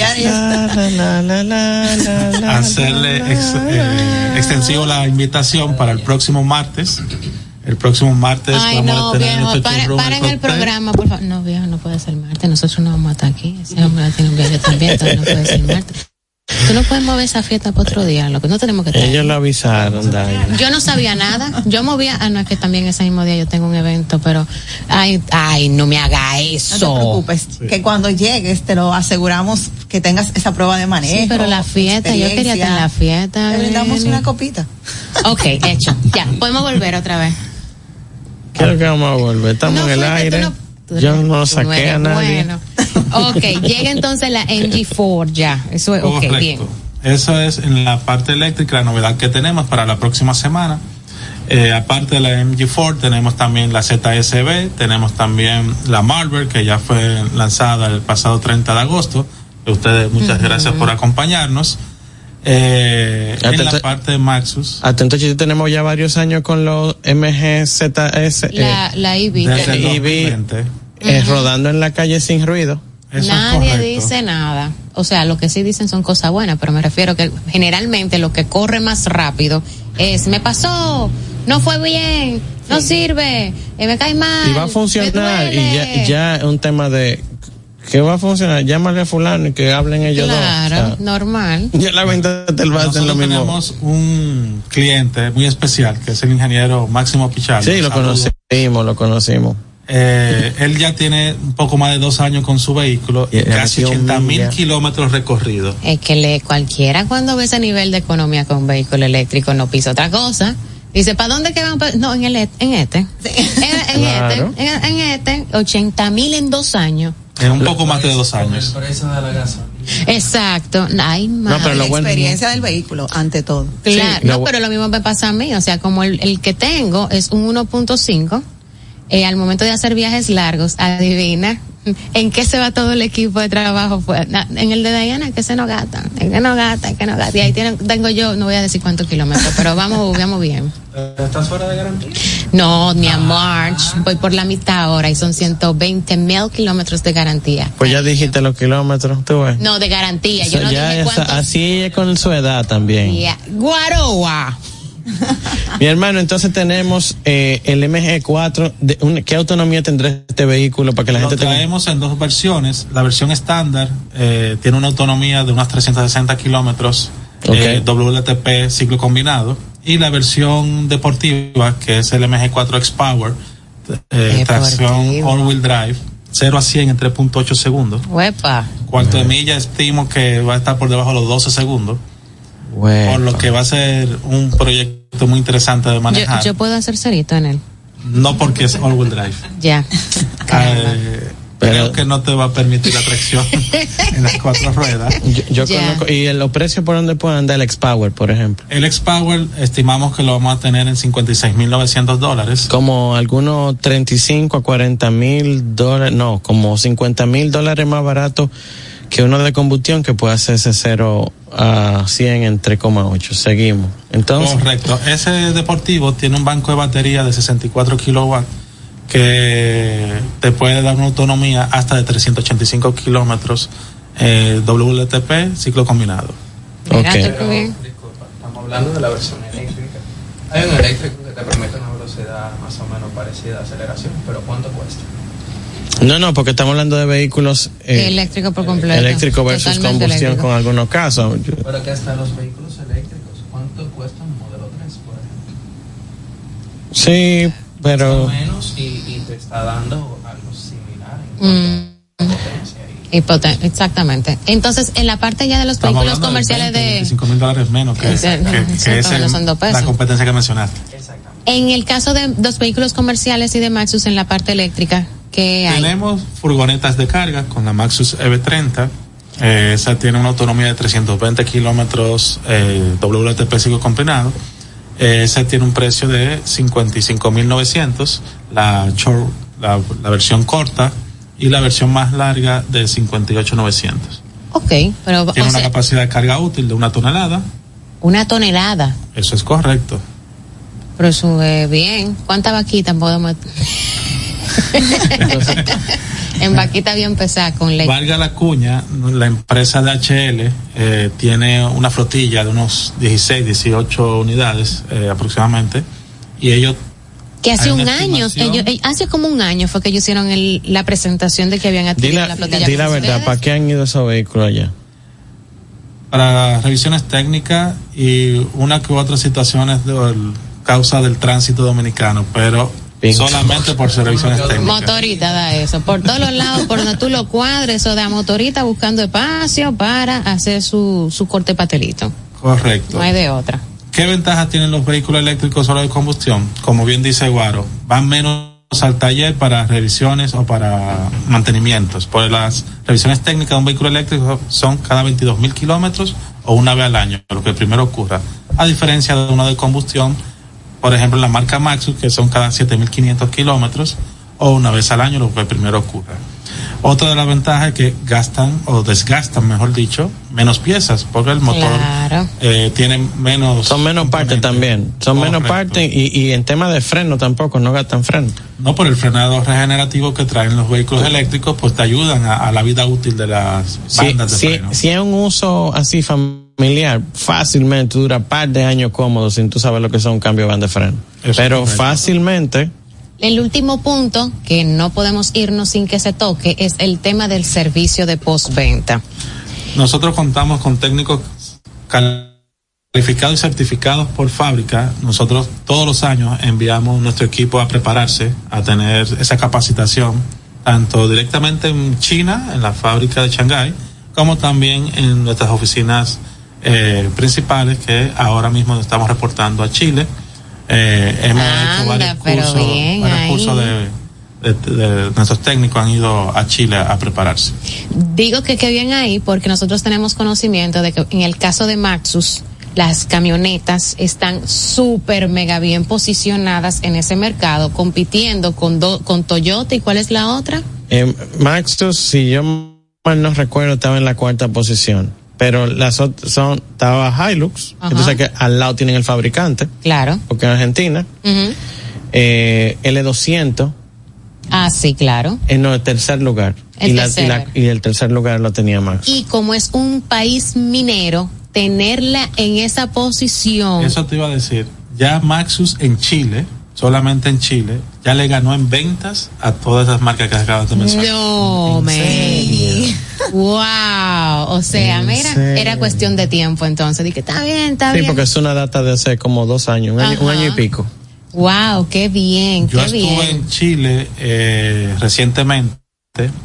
extensivo la invitación para el próximo martes. El próximo martes
Ay, vamos no, a tener viejo, paren, el programa, por favor. No, viejo, no puede ser martes. Nosotros no vamos a estar aquí. Ese hombre tiene un viaje también, entonces no puede ser martes. Tú no puedes mover esa fiesta para otro día, lo que no tenemos que
Ellos lo avisaron,
Yo no sabía nada. Yo movía, ah, no, es que también ese mismo día yo tengo un evento, pero, ay, ay, no me haga eso.
No te preocupes, que cuando llegues te lo aseguramos que tengas esa prueba de manejo. Sí,
pero la fiesta, yo quería tener la fiesta.
Te brindamos una copita.
Ok, hecho. Ya, podemos volver otra vez.
Quiero que vamos a volver. Estamos en el aire. Yo no saqué a nadie. Bueno.
ok, llega entonces la MG4 ya. Eso es, ok, bien.
Eso es en la parte eléctrica, la novedad que tenemos para la próxima semana. Eh, aparte de la MG4, tenemos también la ZSB, tenemos también la Marvel, que ya fue lanzada el pasado 30 de agosto. Ustedes, muchas gracias por acompañarnos. Eh, en la parte de Maxus.
Atento, tenemos ya varios años con los MGZS.
La, eh, la
EV. Eh, rodando en la calle sin ruido.
Nadie dice nada. O sea, lo que sí dicen son cosas buenas, pero me refiero que generalmente lo que corre más rápido es, me pasó, no fue bien, no sirve, eh, me cae mal.
Y va a funcionar, y ya, ya es un tema de que va a funcionar, llámale a fulano y que hablen ellos
dos. Claro, normal.
Ya la venta del a lo mismo.
Tenemos un cliente muy especial que es el ingeniero Máximo Pichardo.
Sí, lo conocimos, lo conocimos.
Eh, él ya tiene un poco más de dos años con su vehículo y casi 80 mil kilómetros recorridos.
Es que le, cualquiera cuando ve ese nivel de economía con un vehículo eléctrico no pisa otra cosa. Dice, ¿para dónde que van? No, en, el, en este. En, este, en, este, 80 mil en dos años.
En un poco más de dos años.
Exacto. Ay, no,
pero la experiencia del vehículo, ante todo.
Claro, no, pero lo mismo me pasa a mí. O sea, como el, el que tengo es un 1.5 eh, al momento de hacer viajes largos, adivina en qué se va todo el equipo de trabajo. En el de Diana, que se nos gasta, en que no gasta, que no gasta. Y ahí tengo yo, no voy a decir cuántos kilómetros, pero vamos, vamos bien.
¿Estás fuera de garantía?
No, ni a March. Voy por la mitad ahora y son 120 mil kilómetros de garantía.
Pues ya dijiste los kilómetros, tú ves.
No, de garantía. Yo no
ya
dije
así es con su edad también.
Yeah. Guaroa.
Mi hermano, entonces tenemos eh, el MG4. De, ¿Qué autonomía tendrá este vehículo para que la
Lo
gente
traemos en dos versiones. La versión estándar eh, tiene una autonomía de unos 360 kilómetros eh, WLTP ciclo combinado. Y la versión deportiva, que es el MG4 X-Power, eh, tracción all-wheel drive, 0 a 100 en 3.8 segundos.
Huepa.
Cuarto de milla estimo que va a estar por debajo de los 12 segundos. Por lo que va a ser un proyecto muy interesante de manejar.
Yo, yo puedo hacer cerito en él.
No porque es all-wheel drive.
Ya.
Eh, creo que no te va a permitir la tracción en las cuatro ruedas.
Yo, yo conozco, y en los precios por donde pueden andar el X-Power, por ejemplo.
El X-Power estimamos que lo vamos a tener en 56.900 dólares.
Como algunos 35 a 40 mil dólares, no, como 50 mil dólares más barato que uno de combustión que puede hacerse 0 a 100 en 3,8. Seguimos. Entonces.
Correcto. Ese deportivo tiene un banco de batería de 64 kilowatts que te puede dar una autonomía hasta de 385 kilómetros eh, WLTP ciclo combinado.
Okay. disculpa, estamos hablando de la versión eléctrica. Hay un eléctrico que te permite una velocidad más o menos parecida a aceleración, pero ¿cuánto cuesta?
No, no, porque estamos hablando de vehículos
eh, eléctrico por completo.
Eléctrico versus
Totalmente
combustión
eléctrico.
con algunos casos.
Pero acá están los vehículos eléctricos. ¿Cuánto cuesta un modelo 3, por ejemplo?
Sí, pero.
Más o menos y, y te está dando algo similar
Mm. Y poten- exactamente. Entonces, en la parte ya de los
Estamos
vehículos comerciales
20,
de...
25 mil dólares menos que,
Sí,
que- que es el- la competencia que mencionaste.
En el caso de los vehículos comerciales y de Maxus en la parte eléctrica, ¿qué hay?
Tenemos furgonetas de carga con la Maxus EV30. Eh, esa tiene una autonomía de 320 kilómetros eh, WLTP ciclo combinado. Eh, esa tiene un precio de 55.900. La, short- la, la versión corta y la versión más larga de 58.900.
Ok, pero
Tiene una
sea,
capacidad de carga útil de una tonelada.
una tonelada,
Eso es correcto.
pero sube bien. ¿Cuánta vaquita podemos...? en vaquita bien pesada con leche.
Valga la cuña, la empresa DHL eh, tiene una flotilla de unos 16, 18 unidades eh, aproximadamente y ellos
Que hace un año, ellos, eh, hace como un año fue que ellos hicieron el- la presentación de que habían adquirido
la,
la flotilla.
di la verdad. ¿para qué han ido esos vehículos allá?
para revisiones técnicas y una que otra situaciones de causa del tránsito dominicano, pero solamente por sus revisiones técnicas.
Motorita da eso. Por todos los lados, por donde tú lo cuadres, eso da motorita buscando espacio para hacer su, su corte patelito.
Correcto.
No hay de otra.
¿Qué ventajas tienen los vehículos eléctricos solo de combustión? Como bien dice Guaro, van menos al taller para revisiones o para mantenimientos. Por las revisiones técnicas de un vehículo eléctrico son cada 22 mil kilómetros o una vez al año, lo que primero ocurra. A diferencia de uno de combustión, por ejemplo, la marca Maxus, que son cada 7.500 kilómetros o una vez al año, lo que primero ocurra. Otra de las ventajas es que gastan o desgastan, mejor dicho, menos piezas, porque el motor
Claro.
eh, tiene menos.
Son menos partes también. Son menos partes y, y en tema de freno tampoco, no gastan freno.
No por el frenado regenerativo que traen los vehículos eléctricos, pues te ayudan a, a la vida útil de las
Si,
bandas de
si,
freno.
si es un uso así familiar, fácilmente dura par de años cómodos sin tú saber lo que son cambios de banda de freno. Pero fácilmente,
El último punto que no podemos irnos sin que se toque es el tema del servicio de postventa.
Nosotros contamos con técnicos calificados y certificados por fábrica. Nosotros todos los años enviamos nuestro equipo a prepararse, a tener esa capacitación, tanto directamente en China, en la fábrica de Shanghái, como también en nuestras oficinas eh, principales que ahora mismo nos estamos reportando a Chile. Eh, hemos hecho varios cursos,
bien
varios
ahí.
cursos de, de- de- nuestros técnicos han ido a Chile a prepararse.
Digo que qué bien ahí porque nosotros tenemos conocimiento de que en el caso de Maxus, las camionetas están súper mega bien posicionadas en ese mercado, compitiendo con, do- con Toyota y cuál es la otra?
eh, Maxus, si yo mal no recuerdo, estaba en la cuarta posición. Pero las otras son, estaba Hilux,
Ajá.
entonces que al lado tienen el fabricante,
Claro.
porque en Argentina, eh, L200
Ah, sí, claro.
en el tercer lugar.
El
y, la-
tercero.
y la- y el tercer lugar lo tenía Max.
Y como es un país minero, tenerla en esa posición.
Eso te iba a decir. ya Maxus en Chile, solamente en Chile, ya le ganó en ventas a todas esas marcas que acabas de mencionar.
No, me. Wow. O sea, mira, era cuestión de tiempo entonces. Dije, está bien, está bien.
Sí, porque es una data de hace como dos años, un, año, y pico.
Wow, qué bien,
Yo
qué
estuve en Chile eh, recientemente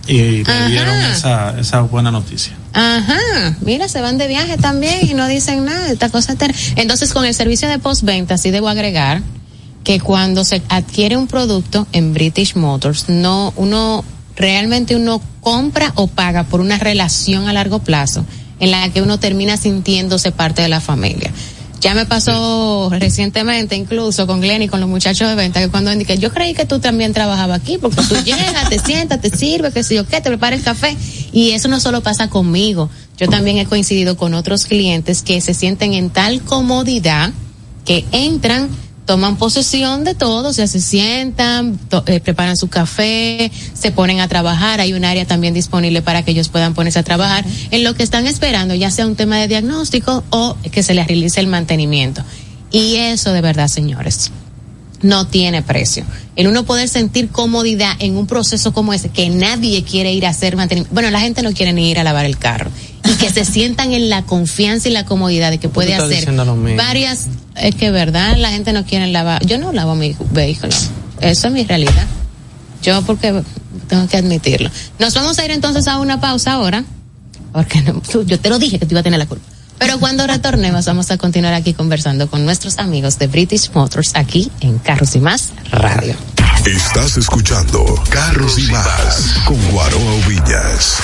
y me dieron esa, esa buena noticia.
Ajá, mira, se van de viaje también y no dicen nada, esta cosa Entonces, con el servicio de postventa, sí debo agregar que cuando se adquiere un producto en British Motors, no, uno, realmente uno compra o paga por una relación a largo plazo en la que uno termina sintiéndose parte de la familia. Ya me pasó recientemente, incluso con Glenn y con los muchachos de venta, que cuando indiqué, yo creí que tú también trabajabas aquí, porque tú llegas, te sientas, te sirve, que sé yo qué, te prepara el café. Y eso no solo pasa conmigo. Yo también he coincidido con otros clientes que se sienten en tal comodidad que entran toman posesión de todo, o sea, se sientan, eh, preparan su café, se ponen a trabajar, hay un área también disponible para que ellos puedan ponerse a trabajar en lo que están esperando, ya sea un tema de diagnóstico o que se les realice el mantenimiento. Y eso de verdad, señores, no tiene precio. El uno poder sentir comodidad en un proceso como ese, que nadie quiere ir a hacer mantenimiento. Bueno, la gente no quiere ni ir a lavar el carro. Y que se sientan en la confianza y la comodidad de que puede hacer varias. Es que, ¿verdad? La gente no quiere lavar. Yo no lavo mi vehículo. Eso es mi realidad. Yo, porque tengo que admitirlo. Nos vamos a ir entonces a una pausa ahora. Porque yo te lo dije que tú ibas a tener la culpa. Pero cuando retornemos vamos a continuar aquí conversando con nuestros amigos de British Motors aquí en Carros y Más Radio.
Estás escuchando Carros y Más con Guaroa Villas.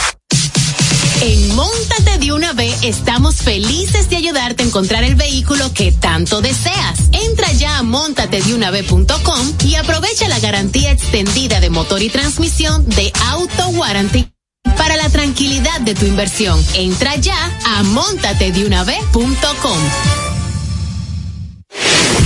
En Montate de una vez estamos felices de ayudarte a encontrar el vehículo que tanto deseas. Entra ya a montatedunave.com y aprovecha la garantía extendida de motor y transmisión de Auto Warranty para la tranquilidad de tu inversión, entra ya a montatedeunave.com.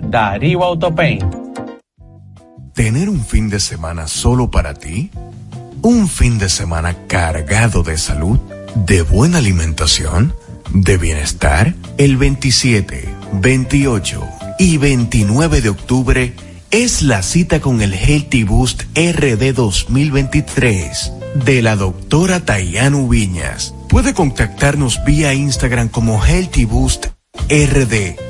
Darío Autopaint.
¿Tener un fin de semana solo para ti? ¿Un fin de semana cargado de salud, de buena alimentación, de bienestar? El 27, 28 y 29 de octubre es la cita con el Healthy Boost RD 2023 de la doctora Tayanu Viñas. Puede contactarnos vía Instagram como Healthy Boost RD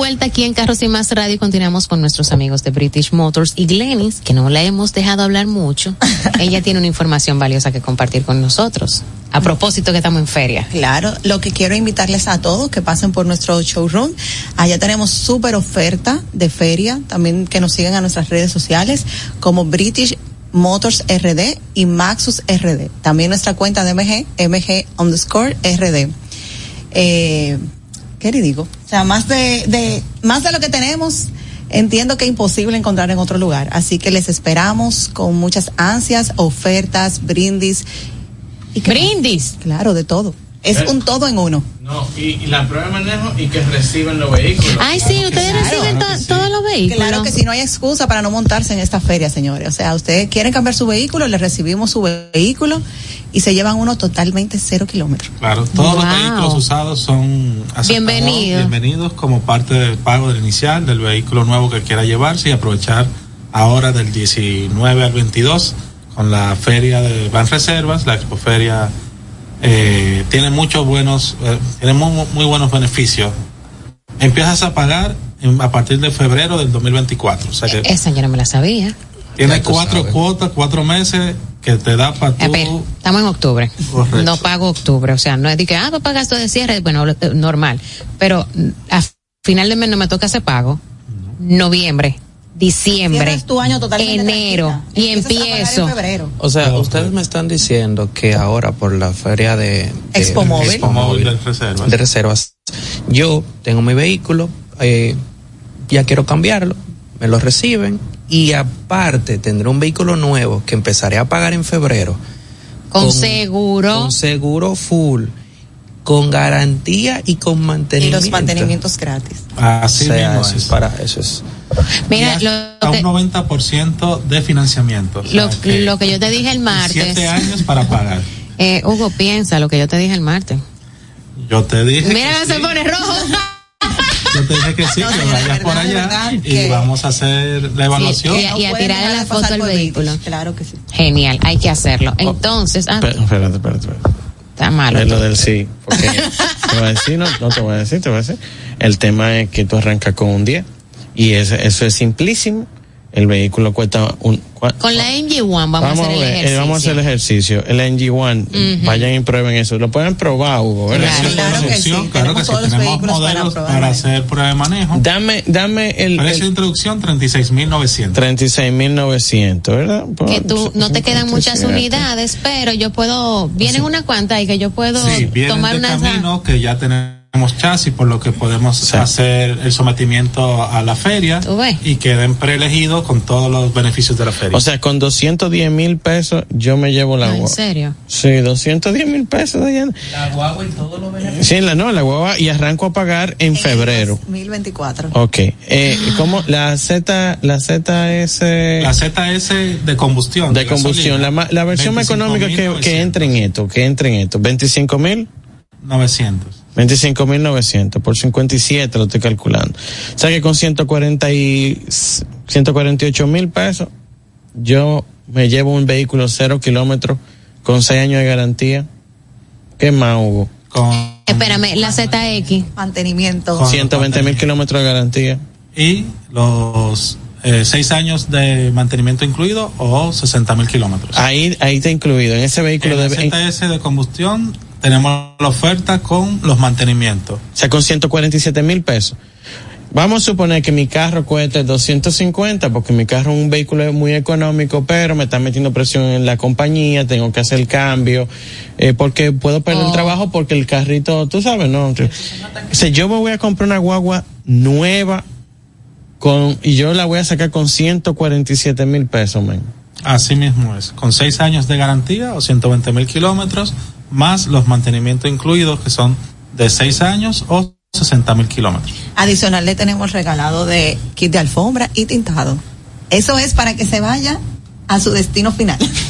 vuelta aquí en Carros y Más Radio y continuamos con nuestros amigos de British Motors y Glenis, que no la hemos dejado hablar mucho. Ella tiene una información valiosa que compartir con nosotros. A propósito que estamos en feria.
Claro, lo que quiero invitarles a todos que pasen por nuestro showroom. Allá tenemos súper oferta de feria, también que nos sigan a nuestras redes sociales como British Motors RD y Maxus RD. También nuestra cuenta de MG, MG underscore RD. Eh, ¿Qué le digo? O sea, más de, de, más de lo que tenemos, entiendo que es imposible encontrar en otro lugar. Así que les esperamos con muchas ansias, ofertas, brindis
¿Y brindis.
Claro, de todo.
Es un todo en uno.
No, y, la prueba de manejo y que reciben los vehículos.
Ay, sí, ustedes reciben todos los vehículos.
Claro que sí, no hay excusa para no montarse en esta feria, señores. O sea, ustedes quieren cambiar su vehículo, les recibimos su vehículo y se llevan uno totalmente cero kilómetros.
Claro, todos los vehículos usados son
bienvenidos.
bienvenidos como parte del pago del inicial del vehículo nuevo que quiera llevarse y aprovechar ahora del 19 al 22 con la feria de Van Reservas, la expoferia eh, tiene muchos buenos, eh, tiene muy, buenos beneficios. Empiezas a pagar a partir de febrero del 2024. O sea que
Esa yo no me la sabía.
Tiene cuatro cuotas, cuatro meses que te da para tu...
estamos en octubre. No pago octubre. O sea, no es de que, ah, tú pagas de cierre. Bueno, eh, normal. Pero mm, a final de mes no me toca ese pago. Noviembre diciembre,
tu año totalmente
enero y empiezo.
O sea, ustedes me están diciendo que ahora por la feria de,
Expo Móvil,
de, reservas. yo tengo mi vehículo, eh, ya quiero cambiarlo, me lo reciben y aparte tendré un vehículo nuevo que empezaré a pagar en febrero.
Con, seguro.
Con seguro full con garantía y con mantenimiento.
Y los mantenimientos gratis.
Así mismo
es. Para eso es.
Mira, lo
a un 90% de financiamiento.
lo, que, lo, que, yo te dije el martes.
Siete años para pagar.
Eh, Hugo, piensa lo que yo te dije el martes.
Yo te dije.
Mira, se pone rojo.
Yo te dije que sí, que vayas por allá y vamos a hacer la evaluación.
y, a, tirar la foto del vehículo.
Claro que sí.
Genial, hay que hacerlo. Oh, Entonces.
Ah, espérate, espérate,
Está malo.
Es lo del sí. Porque te voy a decir, no, no te voy a decir, te voy a decir. El tema es que tú arrancas con un 10 y eso, eso es simplísimo. El vehículo cuesta un.
Con la NG1 vamos, a hacer el ejercicio.
vamos a hacer el ejercicio. El NG1, vayan y prueben eso. Lo pueden probar, Hugo.
Claro, claro, que sí. Claro que sí. Tenemos modelos para, hacer prueba de manejo.
Dame, dame el.
Precio de introducción 36.900.
36.900, ¿verdad?
que tú no te quedan muchas unidades, pero yo puedo. Vienen una cuanta y que yo puedo sí, tomar una.
camino que ya tenemos tenemos chasis, por lo que podemos hacer el sometimiento a la feria y queden preelegidos con todos los beneficios de la feria.
O sea, con 210 mil pesos yo me llevo la
guagua. ¿En serio?
Sí, 210 mil pesos.
La guagua y todos los beneficios.
Sí, la, no, la guagua y arranco a pagar en, febrero.
2024.
Ok. Eh, ¿Cómo? La Z, la ZS.
La ZS de combustión.
De, combustión. La, la, versión más económica que, que entre en esto, que entre en esto. 25 mil.
900.
25.900 por 57 lo estoy calculando. O sea que con 140 y 148 mil pesos yo me llevo un vehículo cero kilómetros con 6 años de garantía. ¿Qué más hubo?
Con,
Espérame, la ZX.
Mantenimiento.
120 mil kilómetros de garantía.
Y los eh, seis años de mantenimiento incluido o 60 mil kilómetros.
Ahí, ahí está incluido. En ese vehículo
de ZS de combustión tenemos la oferta con los mantenimientos. O
sea, con 147 mil pesos. Vamos a suponer que mi carro cueste 250 porque mi carro es un vehículo muy económico, pero me está metiendo presión en la compañía, tengo que hacer el cambio, eh, porque puedo perder el oh. trabajo porque el carrito, tú sabes, ¿no? O sea, yo me voy a comprar una guagua nueva con, y yo la voy a sacar con 147 mil pesos, men.
Así mismo es, con seis años de garantía o 120 mil kilómetros, más los mantenimientos incluidos que son de seis años o 60 mil kilómetros.
Adicional le tenemos regalado de kit de alfombra y tintado. Eso es para que se vaya a su destino final.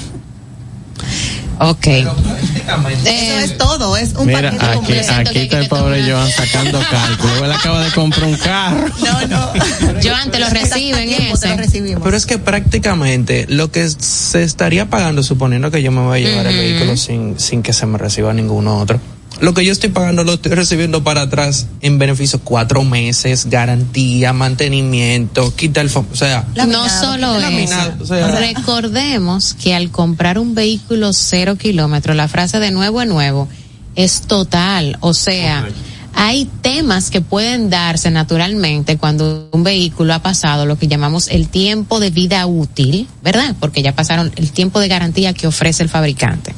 Ok.
Eso es todo, es un
Mira, aquí, aquí está el pobre Joan sacando cálculo. Él acaba de comprar un carro.
No, no.
Joan, te lo reciben ese.
Pero es que prácticamente lo que se estaría pagando, suponiendo que yo me voy a llevar el vehículo sin, sin que se me reciba ninguno otro lo que yo estoy pagando lo estoy recibiendo para atrás en beneficio cuatro meses, garantía, mantenimiento, quita el... O sea,
no solo eso. Recordemos que al comprar un vehículo cero kilómetros, la frase de nuevo es nuevo es total. O sea, hay temas que pueden darse naturalmente cuando un vehículo ha pasado lo que llamamos el tiempo de vida útil, ¿verdad? Porque ya pasaron el tiempo de garantía que ofrece el fabricante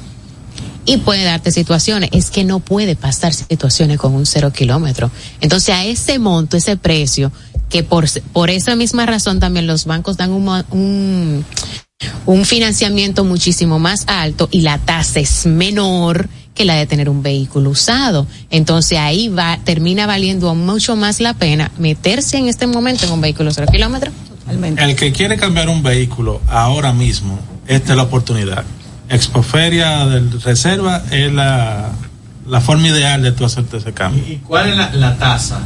y puede darte situaciones. Es que no puede pasar situaciones con un cero kilómetro. Entonces, a ese monto, ese precio, que por, por esa misma razón también los bancos dan un, un, un financiamiento muchísimo más alto y la tasa es menor que la de tener un vehículo usado. Entonces ahí va, termina valiendo mucho más la pena meterse en este momento en un vehículo cero kilómetros.
El que quiere cambiar un vehículo ahora mismo, esta es la oportunidad. Expoferia de Reserva es la, la forma ideal de tu hacerte ese cambio.
¿Y cuál es la, la tasa?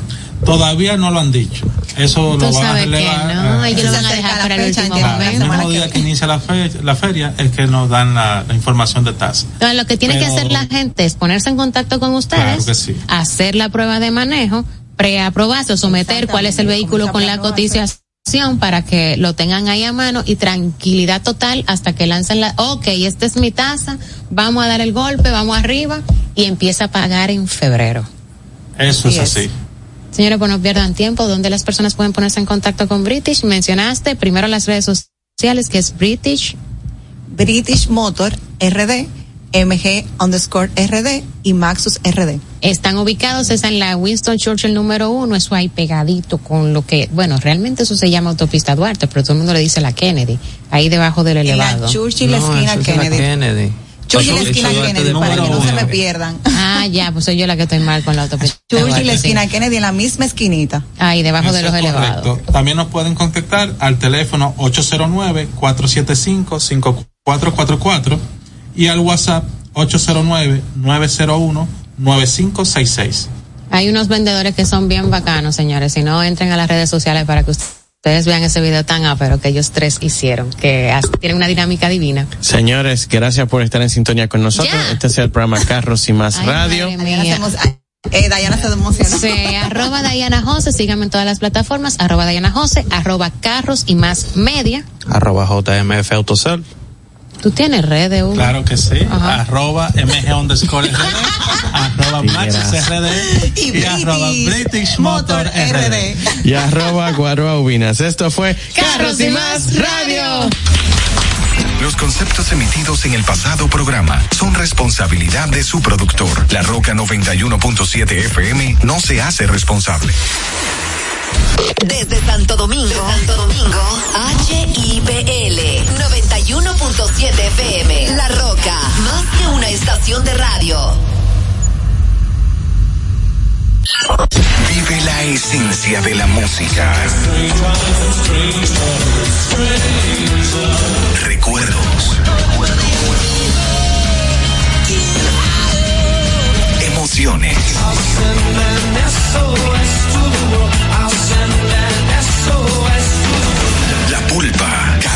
Todavía no lo han dicho. Eso lo van a relevar.
No, ellos lo van a dejar para el último momento.
El mismo día que inicia la, fe, la feria es que nos dan la, la información de tasa.
Entonces, lo que tiene Pero, que hacer la gente es ponerse en contacto con ustedes,
claro sí.
hacer la prueba de manejo, preaprobarse o someter cuál es el vehículo con la cotización para que lo tengan ahí a mano y tranquilidad total hasta que lancen la, ok, esta es mi tasa, vamos a dar el golpe, vamos arriba y empieza a pagar en febrero.
Eso es así.
Señores, pues no pierdan tiempo. ¿Dónde las personas pueden ponerse en contacto con British? Mencionaste primero las redes sociales, que es British.
British Motor RD, MG underscore RD y Maxus RD.
Están ubicados, es en la Winston Churchill número uno, eso ahí pegadito con lo que, bueno, realmente eso se llama autopista Duarte, pero todo el mundo le dice la Kennedy, ahí debajo del elevado.
La Churchill, no, esquina Kennedy.
Kennedy.
Churchill esquina Kennedy, para que no se me pierdan.
Ah, ya, pues soy yo la que estoy mal con la autopista.
Churchill esquina sí. Kennedy en la misma esquinita.
Ahí, debajo
Eso
de los elevados.
También nos pueden contactar al teléfono 809-475-5444 y al WhatsApp 809-901-9566.
Hay unos vendedores que son bien bacanos, señores. Si no, entren a las redes sociales para que ustedes vean ese video tan ápero que ellos tres hicieron, que tienen una dinámica divina.
Señores, gracias por estar en sintonía con nosotros. Este es el programa Carros y Más
Ay,
Radio.
madre mía.
Hacemos, eh, Dayana se emocionó.
Sí, arroba Diana Jose, síganme en todas las plataformas, arroba Diana Jose, arroba carros y más media.
Arroba JMF Autosel.
¿Tú tienes redes, Hugo?
Claro que sí.
Ajá.
Arroba MG underscore RD, arroba Maxus RD y,
Y
arroba British Motor RD.
Y arroba Guaroa Ubinas. Esto fue
Carros y Más Radio.
Los conceptos emitidos en el pasado programa son responsabilidad de su productor. La Roca 91.7 FM no se hace responsable.
Desde Santo Domingo, Santo Domingo, HIPL 91.7 FM. La Roca, más que una estación de radio.
Vive la esencia de la música. Recuerdos. Emociones.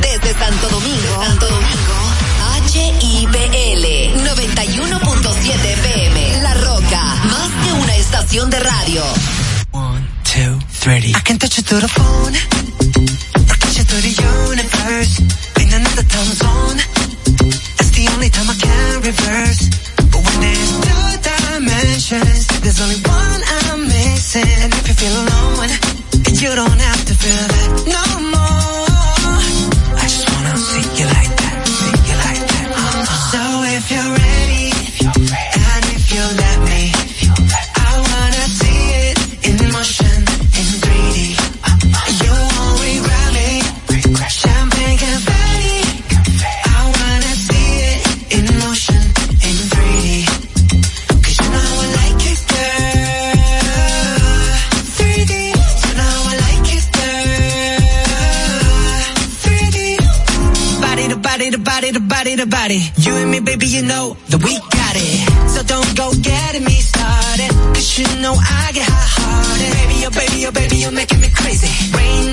Desde Santo Domingo, Santo Domingo, HIPL 91.7 FM. La Roca, más que una estación de radio.
One, two, three. I can touch you through the phone. Or touch you through the universe. In another time zone. That's the only time I can reverse. But when there's two dimensions, there's only one I'm missing. And if you feel alone, you don't have to feel that no more. It. You and me, baby, you know that we got it. So don't go getting me started. Cause you know I get hot hearted. Baby, oh baby, oh baby, you're making me crazy. Rain,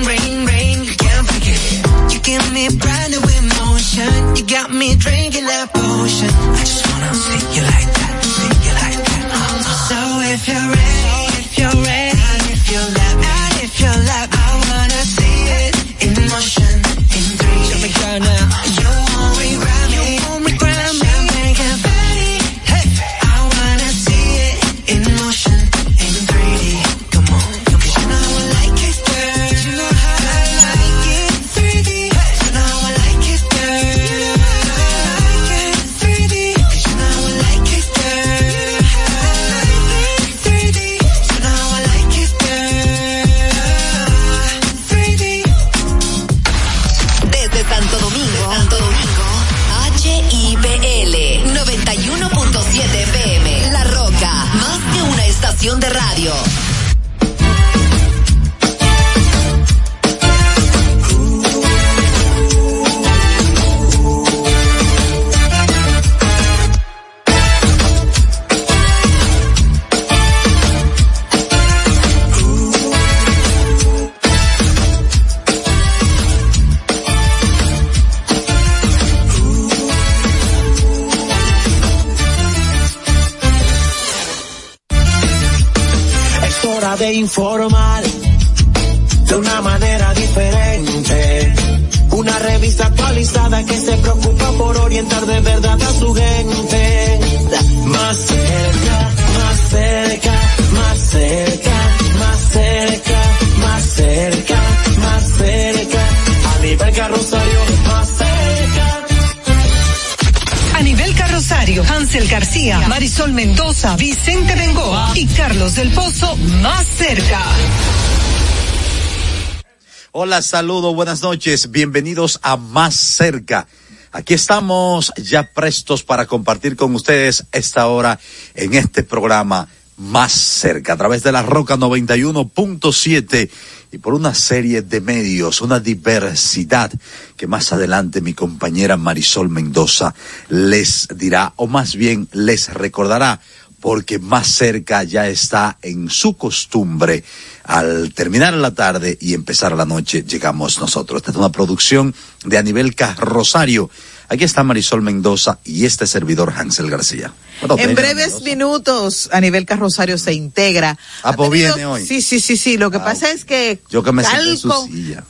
Hola, saludo, buenas noches, bienvenidos a Más Cerca. Aquí estamos ya prestos para compartir con ustedes esta hora en este programa Más Cerca, a través de la Roca 91.7 y por una serie de medios, una diversidad que más adelante mi compañera Marisol Mendoza les dirá, o más bien les recordará, porque más cerca ya está en su costumbre. Al terminar la tarde y empezar la noche, llegamos nosotros. Esta es una producción de Anibel Rosario. Aquí está Marisol Mendoza y este servidor Hansel García. Bueno,
En breves minutos, a nivel Carrosario se integra.
Ah, pues viene hoy.
Sí, sí, sí, sí. Lo que
Ah,
pasa es que
Yo que me
tal,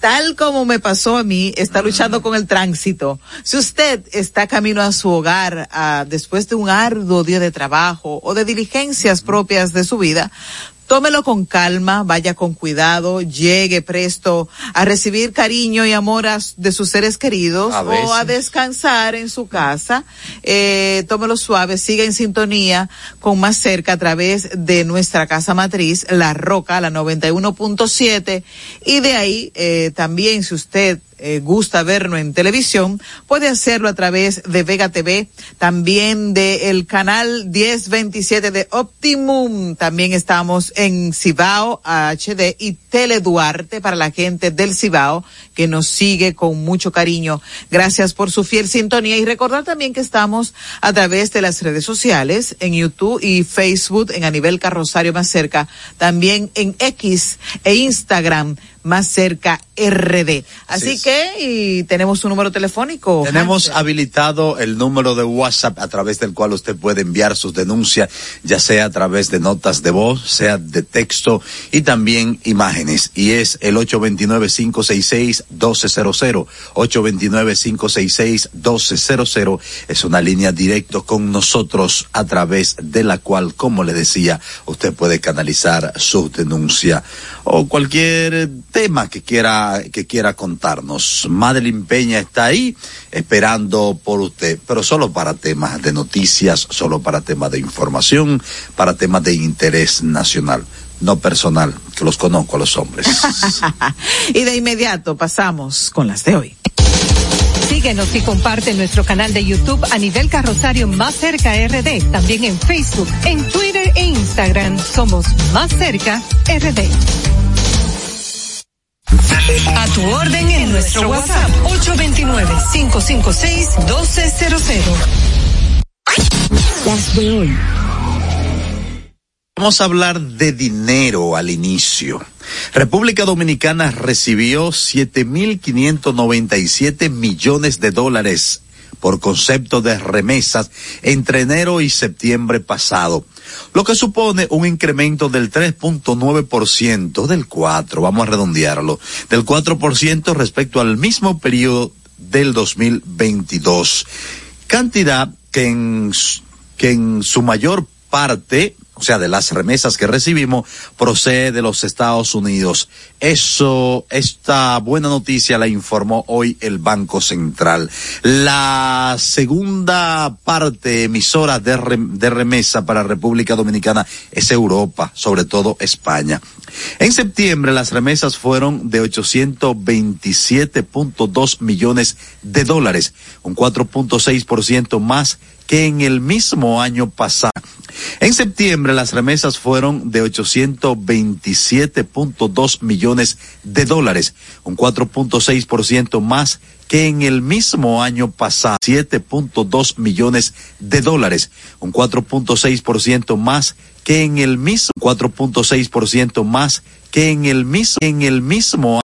tal como me pasó a mí, está luchando con el tránsito. Si usted está camino a su hogar ah, después de un arduo día de trabajo o de diligencias propias de su vida, Tómelo con calma, vaya con cuidado, llegue presto a recibir cariño y amor a- de sus seres queridos
A
o a descansar en su casa. Eh, tómelo suave, siga en sintonía con más cerca a través de nuestra casa matriz, La Roca, la 91.7. Y de ahí eh, también, si usted eh, gusta vernos en televisión, puede hacerlo a través de Vega TV, también del canal 1027 de Optimum. También estamos en Cibao HD y Tele Duarte para la gente del Cibao que nos sigue con mucho cariño. Gracias por su fiel sintonía y recordar también que estamos a través de las redes sociales, en YouTube y Facebook, en a nivel carrosario más cerca, también en X e Instagram más cerca RD. Así
Sí.
que y tenemos un número telefónico.
Tenemos
Hansel.
habilitado el número de WhatsApp a través del cual usted puede enviar sus denuncias, ya sea a través de notas de voz, sea de texto y también imágenes. Y es el 829-566-1200. 829-566-1200 es una línea directo con nosotros a través de la cual, como le decía, usted puede canalizar su denuncia o cualquier tema que quiera que quiera contarnos. Madeline Peña está ahí esperando por usted, pero solo para temas de noticias, solo para temas de información, para temas de interés nacional, no personal, que los conozco a los hombres.
y de inmediato pasamos con las de hoy.
Síguenos y comparte nuestro canal de YouTube a nivel carrosario Más Cerca RD. También en Facebook, en Twitter e Instagram somos Más Cerca RD. A tu orden en nuestro WhatsApp 829-556-1200.
Las de hoy. Vamos a hablar de dinero al inicio. República Dominicana recibió 7.597 millones de dólares por concepto de remesas entre enero y septiembre pasado, lo que supone un incremento del 3.9% del 4, vamos a redondearlo, del 4% respecto al mismo periodo del 2022. Cantidad que en, que en su mayor parte o sea, de las remesas que recibimos, procede de los Estados Unidos. Eso, esta buena noticia la informó hoy el Banco Central. La segunda parte emisora de, de remesa para República Dominicana es Europa, sobre todo España. En septiembre las remesas fueron de 827.2 millones de dólares, un 4.6% más que en el mismo año pasado. En septiembre las remesas fueron de 827.2 millones de dólares, un 4.6% más que en el mismo año pasado, 7.2 millones de dólares, un 4.6% más que en el mismo 4.6% más que en el mismo en el mismo